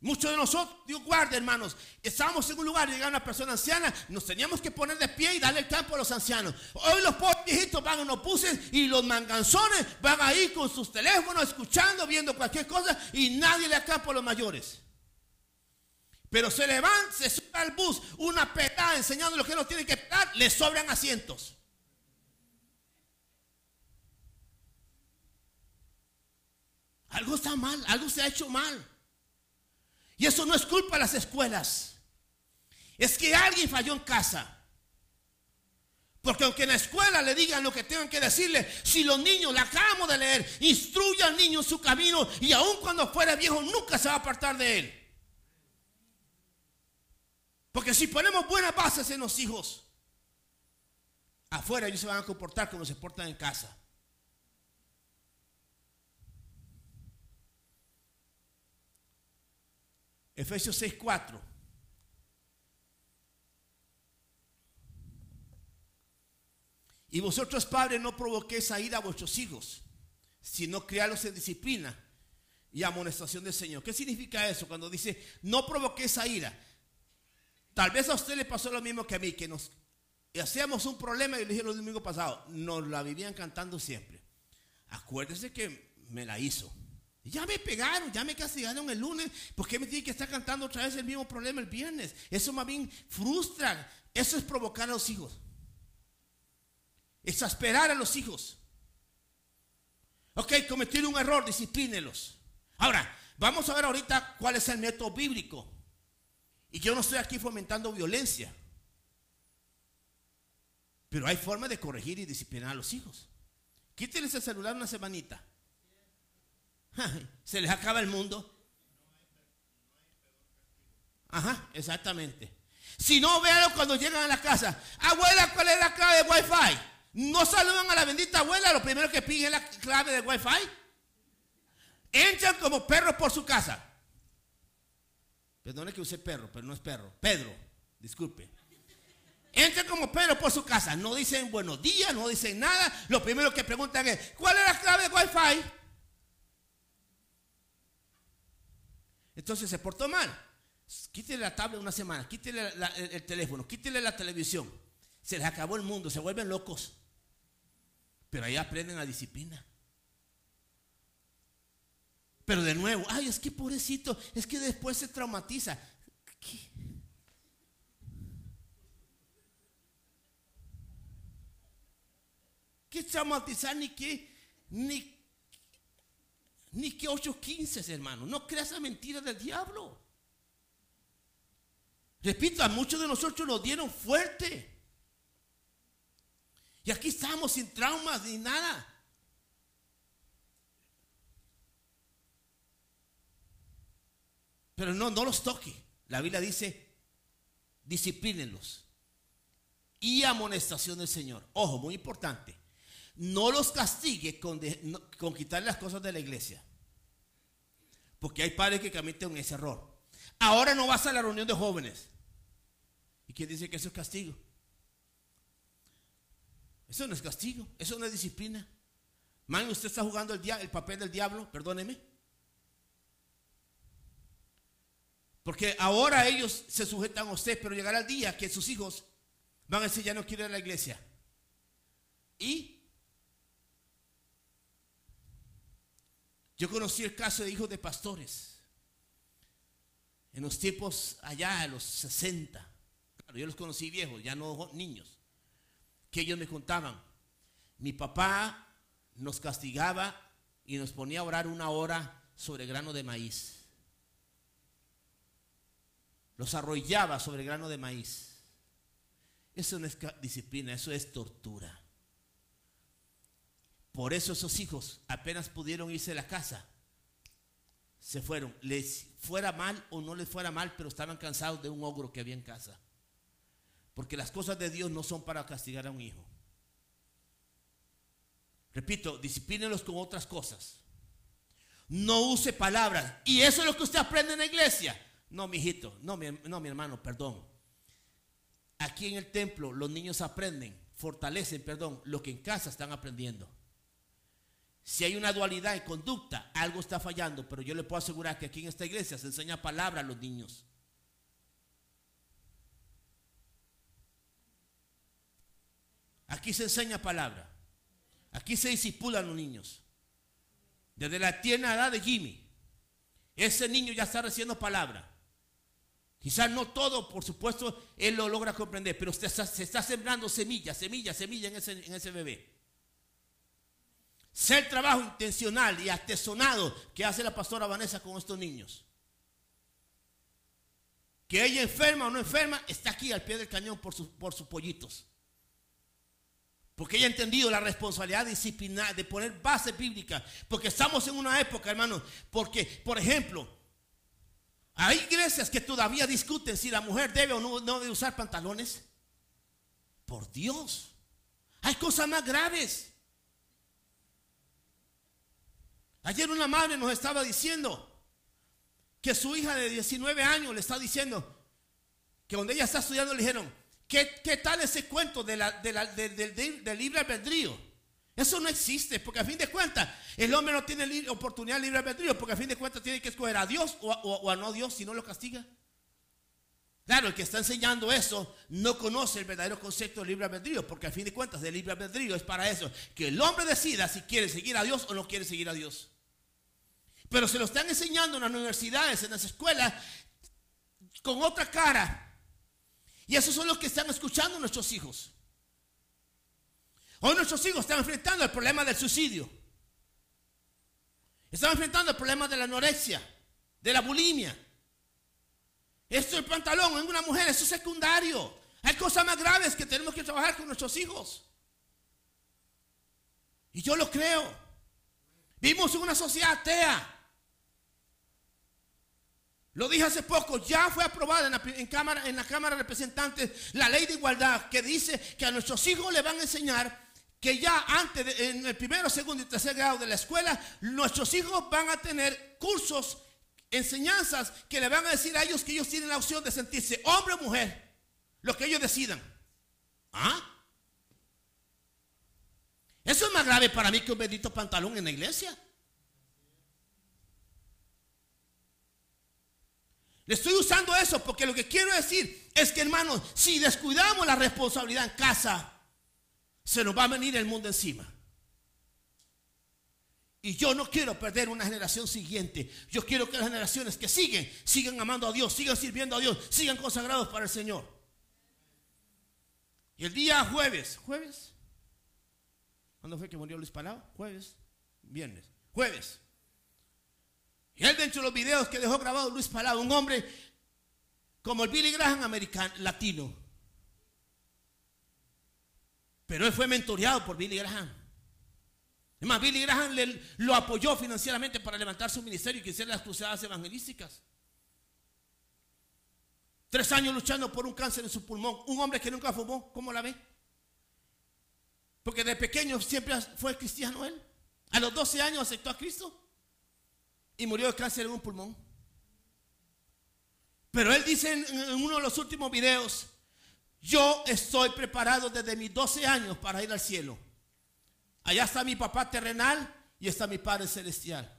Muchos de nosotros, Dios guarde hermanos, estábamos en un lugar y llegaba una persona anciana, nos teníamos que poner de pie y darle el campo a los ancianos. Hoy los pobres viejitos van a unos buses y los manganzones van ahí con sus teléfonos, escuchando, viendo cualquier cosa y nadie le da campo a los mayores. Pero se levanta, se sube al bus, una petada enseñando lo que no tiene que pegar, le sobran asientos. Algo está mal, algo se ha hecho mal. Y eso no es culpa de las escuelas. Es que alguien falló en casa. Porque aunque en la escuela le digan lo que tengan que decirle, si los niños, le acabamos de leer, instruye al niño en su camino y aun cuando fuera viejo nunca se va a apartar de él. Porque si ponemos buenas bases en los hijos, afuera ellos se van a comportar como se portan en casa. Efesios 6:4. Y vosotros, padres, no provoquéis a ira a vuestros hijos, sino criarlos en disciplina y amonestación del Señor. ¿Qué significa eso cuando dice no provoquéis a ira? Tal vez a usted le pasó lo mismo que a mí, que nos hacíamos un problema y le dije el domingo pasado, nos la vivían cantando siempre. Acuérdese que me la hizo. Ya me pegaron, ya me castigaron el lunes. ¿Por qué me tiene que estar cantando otra vez el mismo problema el viernes? Eso más bien frustra. Eso es provocar a los hijos. Exasperar a los hijos. Ok, cometieron un error, disciplínelos. Ahora, vamos a ver ahorita cuál es el método bíblico. Y yo no estoy aquí fomentando violencia. Pero hay forma de corregir y disciplinar a los hijos. Quítenles el celular una semanita. Se les acaba el mundo. Ajá, exactamente. Si no, véanlo cuando llegan a la casa. Abuela, ¿cuál es la clave de Wi-Fi? No saludan a la bendita abuela, lo primero que piden es la clave de Wi-Fi. Entran como perros por su casa. Perdone que use perro, pero no es perro. Pedro, disculpe. Entra como Pedro por su casa. No dicen buenos días, no dicen nada. Lo primero que preguntan es, ¿cuál es la clave de Wi-Fi? Entonces se portó mal. Quítele la tablet una semana, quítele el, el, teléfono, quítele la televisión. Se les acabó el mundo, se vuelven locos. Pero ahí aprenden la disciplina. Pero de nuevo, ay, es que pobrecito, es que después se traumatiza. ¿Qué? ¿Qué traumatizar ni qué? Ni, ni que 8.15, hermano. No creas la mentira del diablo. Repito, a muchos de nosotros nos dieron fuerte. Y aquí estamos sin traumas ni nada. Pero no, no los toque. La Biblia dice, disciplínenlos. Y amonestación del Señor. Ojo, muy importante. No los castigue con, con quitar las cosas de la iglesia. Porque hay padres que cometen ese error. Ahora no vas a la reunión de jóvenes. ¿Y quién dice que eso es castigo? Eso no es castigo, eso no es disciplina. Man, usted está jugando el, el papel del diablo, perdóneme. Porque ahora ellos se sujetan a usted, pero llegará el día que sus hijos van a decir, ya no quiero ir a la iglesia. Y yo conocí el caso de hijos de pastores. En los tiempos allá, a los 60. Claro, yo los conocí viejos, ya no niños. Que ellos me contaban. Mi papá nos castigaba y nos ponía a orar una hora sobre grano de maíz los arrollaba sobre grano de maíz. Eso no es disciplina, eso es tortura. Por eso esos hijos apenas pudieron irse de la casa. Se fueron. Les fuera mal o no les fuera mal, pero estaban cansados de un ogro que había en casa. Porque las cosas de Dios no son para castigar a un hijo. Repito, disciplínelos con otras cosas. No use palabras. Y eso es lo que usted aprende en la iglesia. No, mi hijito, no mi, no, mi hermano, perdón. Aquí en el templo los niños aprenden, fortalecen, perdón, lo que en casa están aprendiendo. Si hay una dualidad en conducta, algo está fallando, pero yo le puedo asegurar que aquí en esta iglesia se enseña palabra a los niños. Aquí se enseña palabra. Aquí se disipulan los niños. Desde la tierna edad de Jimmy, ese niño ya está recibiendo palabra. Quizás no todo, por supuesto, él lo logra comprender, pero se está sembrando semilla, semilla, semilla en ese, en ese bebé. Ser trabajo intencional y artesonado que hace la pastora Vanessa con estos niños. Que ella enferma o no enferma, está aquí al pie del cañón por, por sus pollitos. Porque ella ha entendido la responsabilidad disciplinar, de poner base bíblica. Porque estamos en una época, hermano, porque, por ejemplo, hay iglesias que todavía discuten si la mujer debe o no, debe usar pantalones. Por Dios. Hay cosas más graves. Ayer una madre nos estaba diciendo que su hija de 19 años le está diciendo que donde ella está estudiando le dijeron, ¿qué, qué tal ese cuento de la, del libre albedrío? Eso no existe, porque a fin de cuentas el hombre no tiene oportunidad de libre albedrío, porque a fin de cuentas tiene que escoger a Dios o a, no Dios si no lo castiga. Claro, el que está enseñando eso no conoce el verdadero concepto de libre albedrío, porque a fin de cuentas el libre albedrío es para eso, que el hombre decida si quiere seguir a Dios o no quiere seguir a Dios. Pero se lo están enseñando en las universidades, en las escuelas, con otra cara. Y esos son los que están escuchando nuestros hijos. Hoy nuestros hijos están enfrentando el problema del suicidio. Están enfrentando el problema de la anorexia, de la bulimia. Esto del pantalón en una mujer, eso es secundario. Hay cosas más graves que tenemos que trabajar con nuestros hijos. Y yo lo creo. Vivimos en una sociedad atea. Lo dije hace poco, ya fue aprobada en la, cámara, en la Cámara de Representantes la ley de igualdad que dice que a nuestros hijos le van a enseñar que ya antes, en el primero, segundo y tercer grado de la escuela, nuestros hijos van a tener cursos enseñanzas que le van a decir a ellos que ellos tienen la opción de sentirse hombre o mujer, lo que ellos decidan. ¿Ah? Eso es más grave para mí que un bendito pantalón en la iglesia. Le estoy usando eso porque lo que quiero decir es que, hermanos, si descuidamos la responsabilidad en casa, se nos va a venir el mundo encima. Y yo no quiero perder una generación siguiente. Yo quiero que las generaciones que siguen, sigan amando a Dios, sigan sirviendo a Dios, sigan consagrados para el Señor. Y el día jueves, jueves, ¿cuándo fue que murió Luis Palau? Jueves, viernes, jueves. Y él dentro de los videos que dejó grabado Luis Palau, un hombre como el Billy Graham americano, latino. Pero él fue mentoreado por Billy Graham. Es más, Billy Graham lo apoyó financieramente para levantar su ministerio y que hiciera las cruzadas evangelísticas. Tres años luchando por un cáncer en su pulmón. Un hombre que nunca fumó, ¿cómo la ve? Porque de pequeño siempre fue cristiano él. A los 12 años aceptó a Cristo y murió de cáncer en un pulmón. Pero él dice en, uno de los últimos videos, yo estoy preparado desde mis 12 años para ir al cielo. Allá está mi papá terrenal y está mi Padre celestial.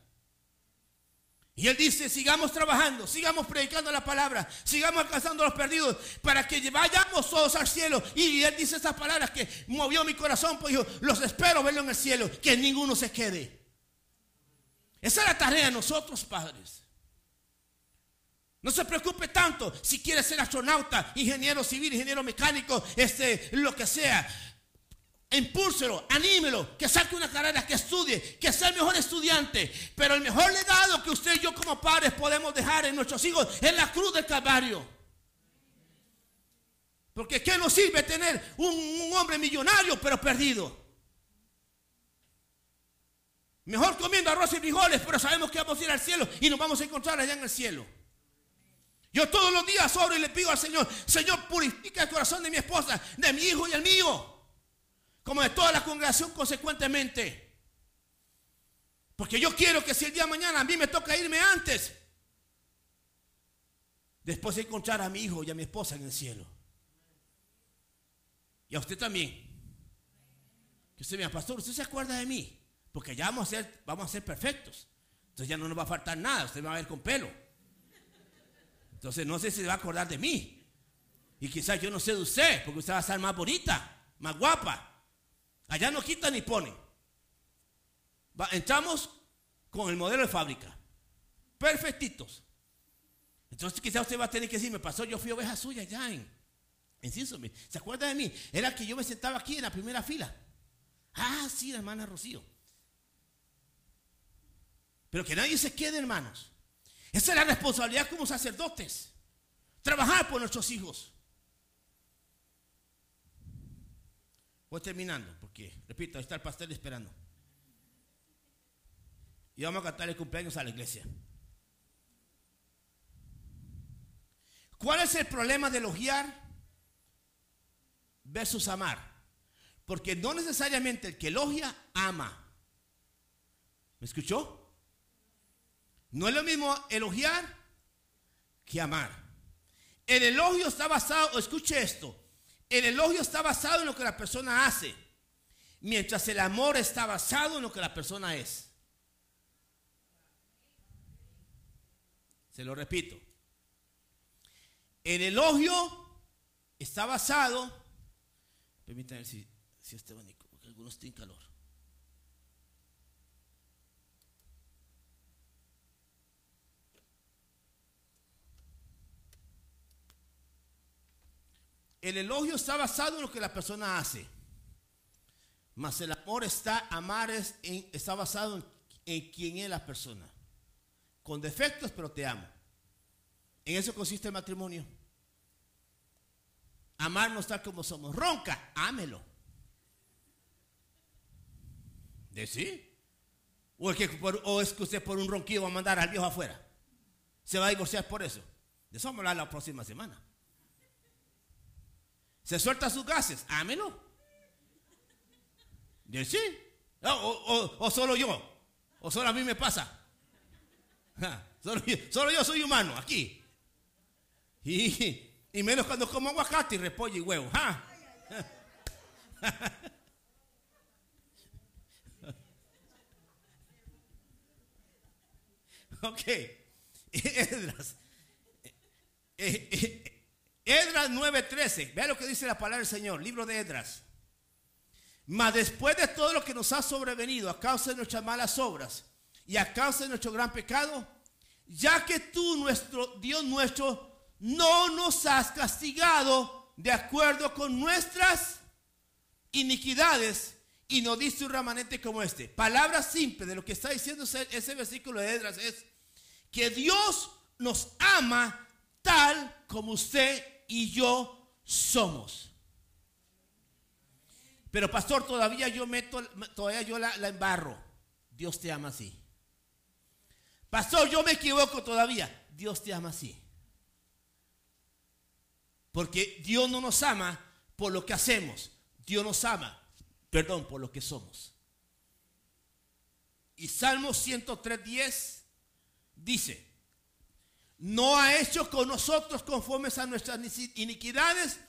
Y él dice, sigamos trabajando, sigamos predicando la palabra, sigamos alcanzando a los perdidos para que vayamos todos al cielo. Y él dice esas palabras que movió mi corazón, pues yo los espero verlo en el cielo, que ninguno se quede. Esa es la tarea de nosotros, padres. No se preocupe tanto si quiere ser astronauta, ingeniero civil, ingeniero mecánico, este, lo que sea. Impúlselo, anímelo, que saque una carrera, que estudie, que sea el mejor estudiante. Pero el mejor legado que usted y yo como padres podemos dejar en nuestros hijos es la cruz del Calvario. Porque ¿qué nos sirve tener un hombre millonario pero perdido? Mejor comiendo arroz y frijoles, pero sabemos que vamos a ir al cielo y nos vamos a encontrar allá en el cielo. Yo todos los días oro y le pido al Señor, Señor, purifica el corazón de mi esposa, de mi hijo y el mío, como de toda la congregación consecuentemente. Porque yo quiero que si el día de mañana a mí me toca irme antes, después de encontrar a mi hijo y a mi esposa en el cielo. Y a usted también. Que usted me pastor, ¿usted se acuerda de mí? Porque ya vamos a ser, vamos a ser perfectos. Entonces ya no nos va a faltar nada, usted va a ver con pelo. Entonces no sé si se va a acordar de mí. Y quizás yo no sé de usted, porque usted va a estar más bonita, más guapa. Allá no quita ni pone. entramos con el modelo de fábrica. Perfectitos. Entonces quizás usted va a tener que decir, me pasó, yo fui oveja suya ya en, en ¿Se acuerda de mí? Era que yo me sentaba aquí en la primera fila. Ah, sí, la hermana Rocío. Pero que nadie se quede, hermanos. Esa es la responsabilidad como sacerdotes. Trabajar por nuestros hijos. Voy terminando, porque, repito, ahí está el pastel esperando. Y vamos a cantar el cumpleaños a la iglesia. ¿Cuál es el problema de elogiar versus amar? Porque no necesariamente el que elogia ama. ¿Me escuchó? No es lo mismo elogiar que amar. El elogio está basado, escuche esto, el elogio está basado en lo que la persona hace, mientras el amor está basado en lo que la persona es. Se lo repito. El elogio está basado, permítanme si, si este bonito, porque algunos tienen calor. El elogio está basado en lo que la persona hace. Mas el amor está, amar es, está basado en, en quién es la persona. Con defectos, pero te amo. En eso consiste el matrimonio. Amarnos tal como somos. Ronca, ámelo. ¿De sí? ¿O es, que ¿O es que usted por un ronquido va a mandar al viejo afuera? ¿Se va a divorciar por eso? De eso vamos a hablar la próxima semana. Se suelta sus gases, ámelo. ¿Y sí? O, solo yo, o solo a mí me pasa. Solo yo, soy humano aquí. Y, menos cuando como aguacate y repollo y huevo. ok. Edras. Eh, eh, Edras 9:13. Vea lo que dice la palabra del Señor. Libro de Edras. Mas después de todo lo que nos ha sobrevenido a causa de nuestras malas obras y a causa de nuestro gran pecado, ya que tú, nuestro Dios nuestro, no nos has castigado de acuerdo con nuestras iniquidades y nos diste un remanente como este. Palabra simple de lo que está diciendo ese, versículo de Edras es que Dios nos ama tal como usted y yo somos. Pero pastor, todavía yo meto, todavía yo la, embarro. Dios te ama así. Pastor, yo me equivoco todavía. Dios te ama así. Porque Dios no nos ama por lo que hacemos. Dios nos ama, perdón, por lo que somos. Y Salmo 103.10 dice, no ha hecho con nosotros conformes a nuestras iniquidades,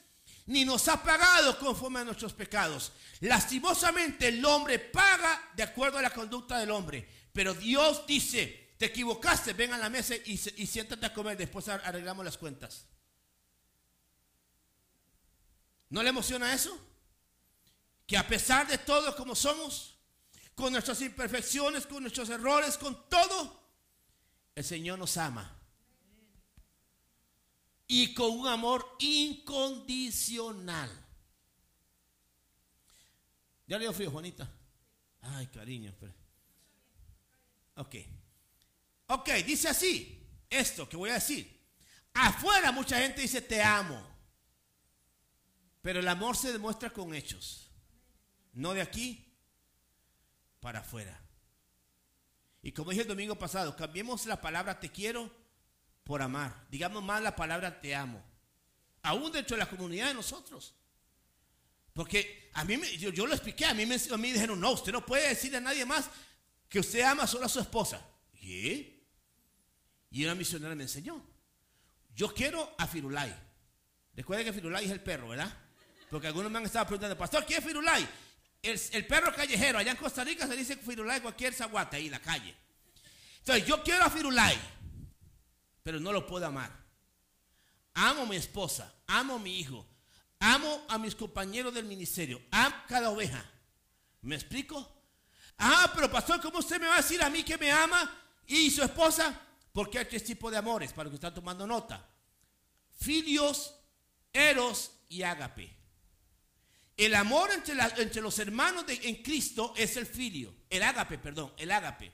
ni nos ha pagado conforme a nuestros pecados. Lastimosamente el hombre paga de acuerdo a la conducta del hombre. Pero Dios dice, te equivocaste, ven a la mesa y, y siéntate a comer, después arreglamos las cuentas. ¿No le emociona eso? Que a pesar de todo como somos, con nuestras imperfecciones, con nuestros errores, con todo, el Señor nos ama y con un amor incondicional. ¿Ya le dio frío, Juanita? Ay, cariño. Ok. Ok, dice así, esto que voy a decir. Afuera mucha gente dice te amo. Pero el amor se demuestra con hechos. No de aquí para afuera. Y como dije el domingo pasado, cambiemos la palabra te quiero por amar. Digamos más la palabra te amo. Aún dentro de la comunidad de nosotros. Porque a mí, yo, lo expliqué, a mí me a mí dijeron, no, usted no puede decirle a nadie más que usted ama solo a su esposa. ¿Y? Y una misionera me enseñó. Yo quiero a Firulay. Recuerden que Firulay es el perro, ¿verdad? Porque algunos me han estado preguntando, pastor, ¿quién es Firulay? El, perro callejero, allá en Costa Rica se dice Firulay cualquier zaguata ahí en la calle. Entonces, yo quiero a Firulay pero no lo puedo amar. Amo a mi esposa, amo a mi hijo, amo a mis compañeros del ministerio, amo cada oveja. ¿Me explico? Ah, pero pastor, ¿cómo usted me va a decir a mí que me ama y su esposa? Porque hay tres tipos de amores, para los que están tomando nota. Filios, eros y ágape. El amor entre, entre los hermanos de, en Cristo es el filio, el ágape, perdón, el ágape.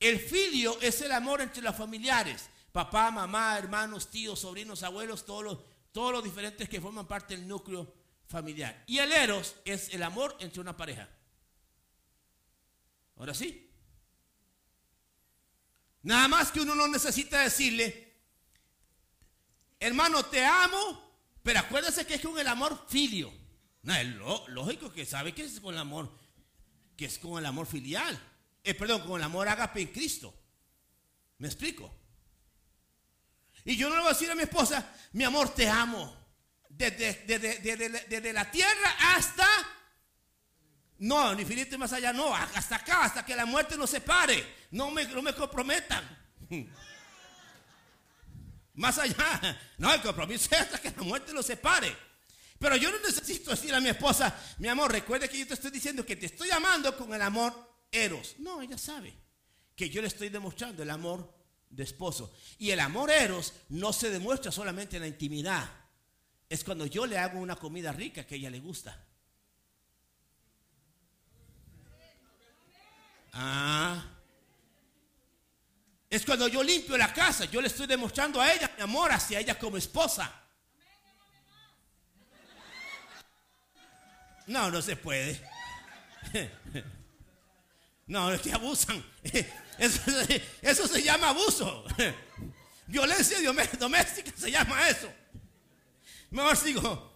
El filio es el amor entre los familiares papá, mamá, hermanos, tíos, sobrinos, abuelos, todos los, diferentes que forman parte del núcleo familiar. Y el eros es el amor entre una pareja. Ahora sí. Nada más que uno no necesita decirle, hermano, te amo, pero acuérdese que es con el amor filio. No, es lógico que sabe que es con el amor, que es con el amor filial. Eh, perdón, con el amor agape en Cristo. ¿Me explico? Y yo no le voy a decir a mi esposa, mi amor, te amo. Desde, la tierra hasta... No, ni infinito y más allá, no, hasta acá, hasta que la muerte nos separe. No me, no me comprometan. Más allá, no, el compromiso es hasta que la muerte nos separe. Pero yo no necesito decir a mi esposa, mi amor, recuerde que yo te estoy diciendo que te estoy amando con el amor eros. No, ella sabe que yo le estoy demostrando el amor de esposo. Y el amor eros no se demuestra solamente en la intimidad. Es cuando yo le hago una comida rica que ella le gusta. Ah. Es cuando yo limpio la casa, yo le estoy demostrando a ella mi amor hacia ella como esposa. No, no se puede. No, es que abusan. Eso, se llama abuso. Violencia doméstica se llama eso. Mejor sigo.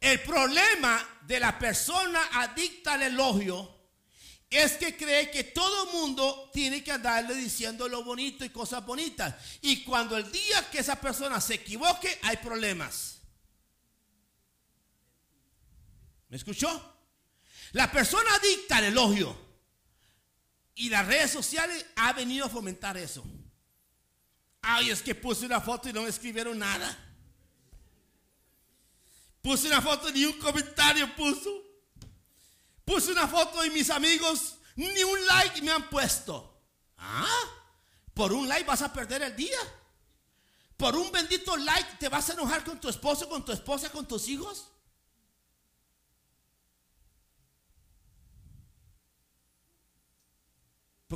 El problema de la persona adicta al elogio es que cree que todo mundo tiene que andarle diciendo lo bonito y cosas bonitas. Y cuando el día que esa persona se equivoque, hay problemas. ¿Me escuchó? La persona adicta al elogio y las redes sociales ha venido a fomentar eso. Ay, es que puse una foto y no me escribieron nada. Puse una foto y ni un comentario puso. Puse una foto y mis amigos ni un like me han puesto. ¿Ah? Por un like vas a perder el día. Por un bendito like te vas a enojar con tu esposo, con tu esposa, con tus hijos.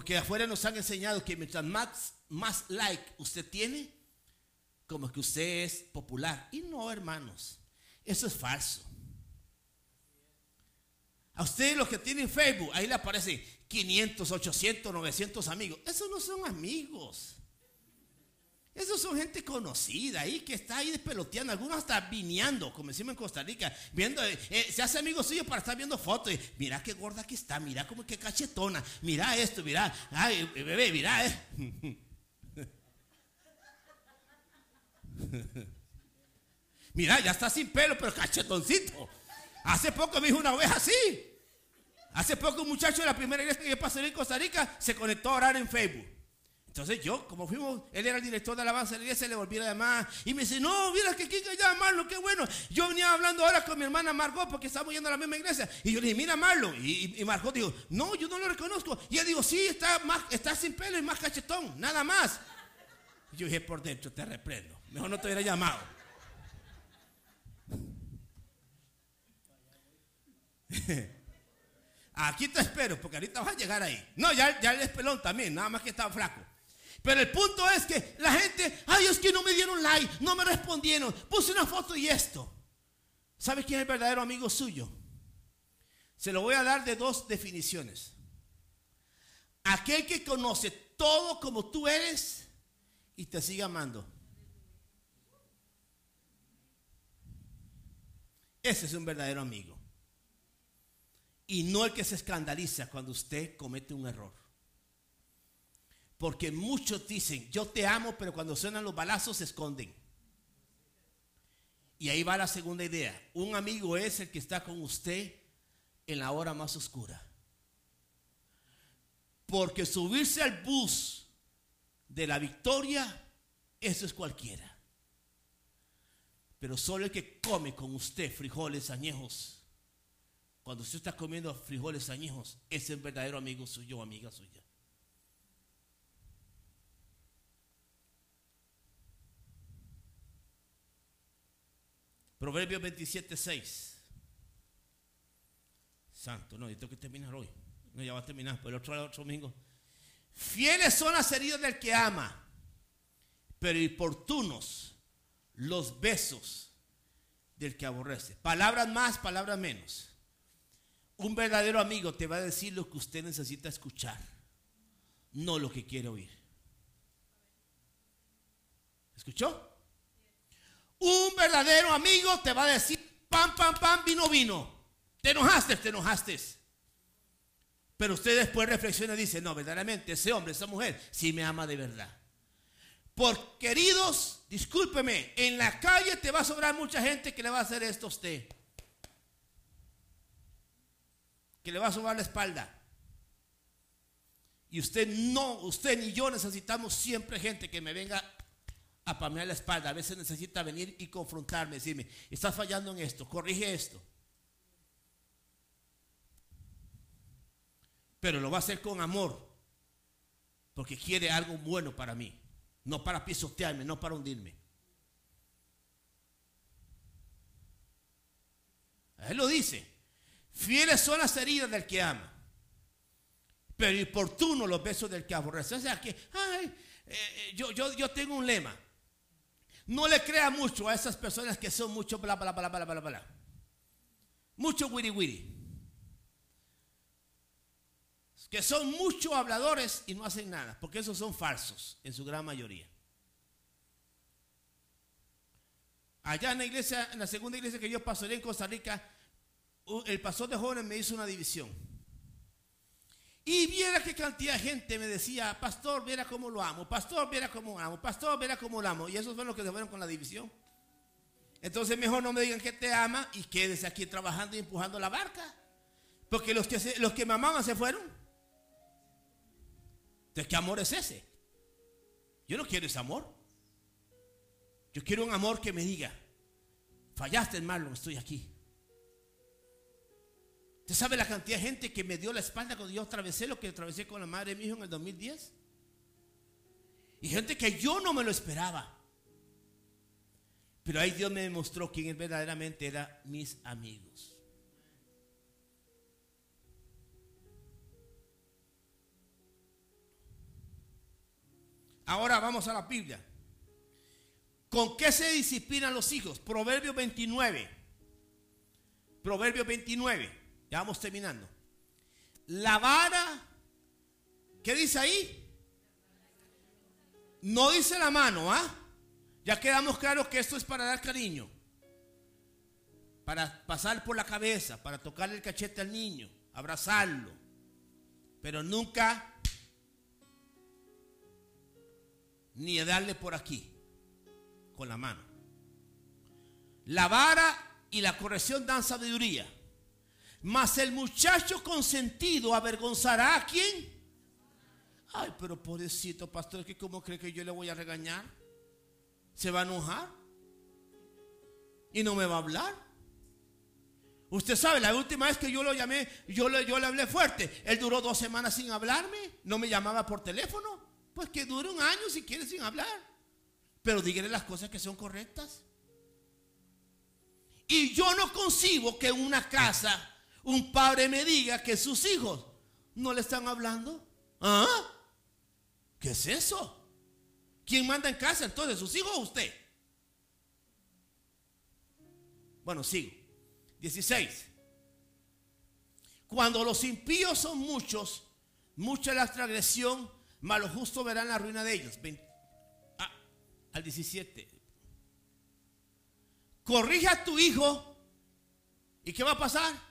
Porque afuera nos han enseñado que mientras más, más like usted tiene, como que usted es popular. Y no, hermanos, eso es falso. A ustedes los que tienen Facebook, ahí le aparecen 500, 800, 900 amigos. Esos no son amigos. Esos son gente conocida ahí que está ahí despeloteando, algunos hasta vineando, como decimos en Costa Rica, viendo, eh, eh, se hace amigo suyo para estar viendo fotos. mira qué gorda que está, mira como que cachetona, mira esto, mira, ay, bebé, mira. Eh. mira, ya está sin pelo, pero cachetoncito. Hace poco me dijo una oveja así. Hace poco un muchacho de la primera iglesia que pasó en Costa Rica se conectó a orar en Facebook. Entonces yo, como fuimos, él era el director de alabanza de la iglesia, le volví a llamar y me dice, no, mira que Kika ya Marlon, qué bueno. Yo venía hablando ahora con mi hermana Margot porque estamos yendo a la misma iglesia. Y yo le dije, mira Marlon. Y, Margot dijo, no, yo no lo reconozco. Y él dijo, sí, está, más, está sin pelo y más cachetón, nada más. Y yo dije, por dentro, te reprendo. Mejor no te hubiera llamado. Aquí te espero, porque ahorita vas a llegar ahí. No, ya, ya el pelón también, nada más que estaba flaco. Pero el punto es que la gente, ay, es que no me dieron like, no me respondieron, puse una foto y esto. ¿Sabe quién es el verdadero amigo suyo? Se lo voy a dar de dos definiciones. Aquel que conoce todo como tú eres y te sigue amando. Ese es un verdadero amigo. Y no el que se escandaliza cuando usted comete un error. Porque muchos dicen, yo te amo, pero cuando suenan los balazos se esconden. Y ahí va la segunda idea. Un amigo es el que está con usted en la hora más oscura. Porque subirse al bus de la victoria, eso es cualquiera. Pero solo el que come con usted frijoles añejos, cuando usted está comiendo frijoles añejos, es el verdadero amigo suyo o amiga suya. Proverbios 27, 6. Santo, no, yo tengo que terminar hoy. No, ya va a terminar, pero el otro, el otro domingo. Fieles son las heridas del que ama, pero importunos los besos del que aborrece. Palabras más, palabras menos. Un verdadero amigo te va a decir lo que usted necesita escuchar, no lo que quiere oír. ¿Escuchó? Un verdadero amigo te va a decir, pam, pam, pam, vino, vino. Te enojaste, te enojaste. Pero usted después reflexiona y dice, no, verdaderamente ese hombre, esa mujer, sí me ama de verdad. Por queridos, discúlpeme, en la calle te va a sobrar mucha gente que le va a hacer esto a usted. Que le va a sobrar la espalda. Y usted no, usted ni yo necesitamos siempre gente que me venga a pamear la espalda. A veces necesita venir y confrontarme, decirme, estás fallando en esto, corrige esto. Pero lo va a hacer con amor, porque quiere algo bueno para mí, no para pisotearme, no para hundirme. Él lo dice, fieles son las heridas del que ama, pero importuno los besos del que aborrece. O sea que, ay, eh, eh, yo, yo, yo tengo un lema. No le crea mucho a esas personas que son mucho bla, bla, bla, bla, bla, bla. Mucho wiri wiri. Que son mucho habladores y no hacen nada, porque esos son falsos en su gran mayoría. Allá en la iglesia, en la segunda iglesia que yo pastoreé en Costa Rica, el pastor de jóvenes me hizo una división. Y viera qué cantidad de gente me decía, pastor, viera cómo lo amo, pastor, viera cómo amo, pastor, viera cómo lo amo. Y esos fueron los que se fueron con la división. Entonces mejor no me digan que te ama y quédese aquí trabajando y empujando la barca. Porque los que, los que me amaban se fueron. Entonces, ¿qué amor es ese? Yo no quiero ese amor. Yo quiero un amor que me diga, fallaste Marlon, estoy aquí. ¿Usted sabe la cantidad de gente que me dio la espalda cuando yo atravesé lo que atravesé con la madre de mi hijo en el 2010? Y gente que yo no me lo esperaba. Pero ahí Dios me demostró quién verdaderamente eran mis amigos. Ahora vamos a la Biblia. ¿Con qué se disciplinan los hijos? Proverbio 29. Proverbio 29. Ya vamos terminando. La vara, ¿qué dice ahí? No dice la mano, ¿ah? Ya quedamos claros que esto es para dar cariño, para pasar por la cabeza, para tocarle el cachete al niño, abrazarlo, pero nunca ni darle por aquí con la mano. La vara y la corrección dan sabiduría. Mas el muchacho consentido avergonzará a quién? Ay, pero pobrecito pastor, que cómo cree que yo le voy a regañar? ¿Se va a enojar? ¿Y no me va a hablar? Usted sabe, la última vez que yo lo llamé, yo le, yo le hablé fuerte. Él duró dos semanas sin hablarme, no me llamaba por teléfono. Pues que dure un año si quiere sin hablar. Pero dígale las cosas que son correctas. Y yo no concibo que una casa un padre me diga que sus hijos no le están hablando. ¿Ah? ¿Qué es eso? ¿Quién manda en casa entonces? ¿Sus hijos o usted? Bueno, sigo. 16. Cuando los impíos son muchos, mucha la transgresión, mas los justos verán la ruina de ellos. Ah, al 17. Corrige a tu hijo. ¿Y qué va a pasar?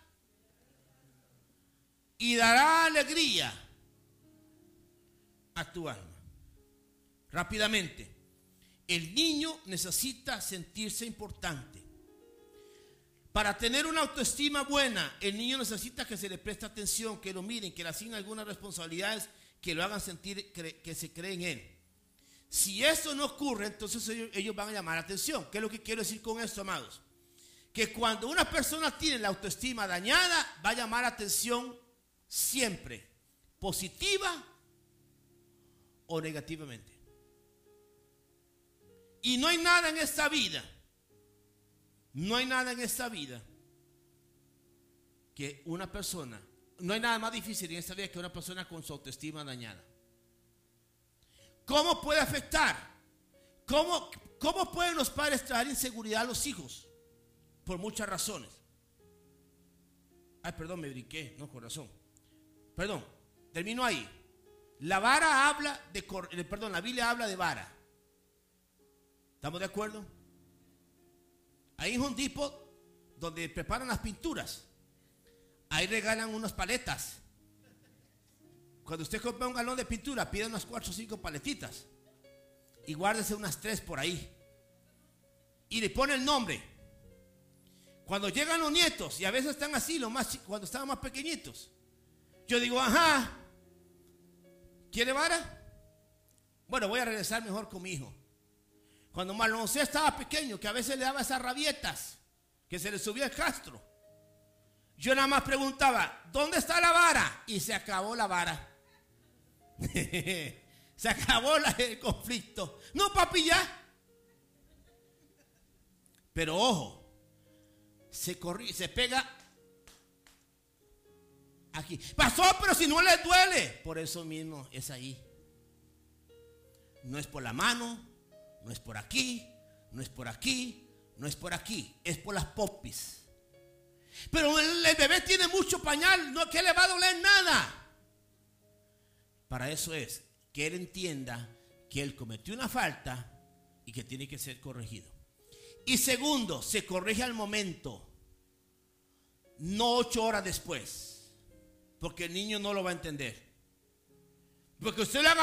Y dará alegría a tu alma. Rápidamente, el niño necesita sentirse importante. Para tener una autoestima buena, el niño necesita que se le preste atención, que lo miren, que le asignen algunas responsabilidades que lo hagan sentir que se creen en él. Si eso no ocurre, entonces ellos, ellos van a llamar la atención. ¿Qué es lo que quiero decir con esto, amados? Que cuando una persona tiene la autoestima dañada, va a llamar la atención siempre positiva o negativamente. Y no hay nada en esta vida, no hay nada en esta vida que una persona, no hay nada más difícil en esta vida que una persona con su autoestima dañada. ¿Cómo puede afectar? ¿Cómo, cómo pueden los padres traer inseguridad a los hijos? Por muchas razones. Ay, perdón, me brinqué, no, corazón. Perdón, termino ahí. La vara habla de, eh, perdón, la Biblia habla de vara. ¿Estamos de acuerdo? Ahí es un tipo donde preparan las pinturas. Ahí regalan unas paletas. Cuando usted compra un galón de pintura, pide unas cuatro o cinco paletitas. Y guárdese unas tres por ahí. Y le pone el nombre. Cuando llegan los nietos, y a veces están así, lo más, cuando estaban más pequeñitos, yo digo, ajá, ¿quiere vara? Bueno, voy a regresar mejor con mi hijo. Cuando Marlon estaba pequeño, que a veces le daba esas rabietas, que se le subía el castro. Yo nada más preguntaba, ¿dónde está la vara? Y se acabó la vara. se acabó el conflicto. No, papi, ya. Pero ojo, se, corri se pega aquí. Pasó, pero si no le duele. Por eso mismo es ahí. No es por la mano, no es por aquí, no es por aquí, no es por aquí, es por las popis. Pero el, bebé tiene mucho pañal, no que le va a doler nada. Para eso es que él entienda que él cometió una falta y que tiene que ser corregido. Y segundo, se corrige al momento, no ocho horas después. Porque el niño no lo va a entender. Porque usted le haga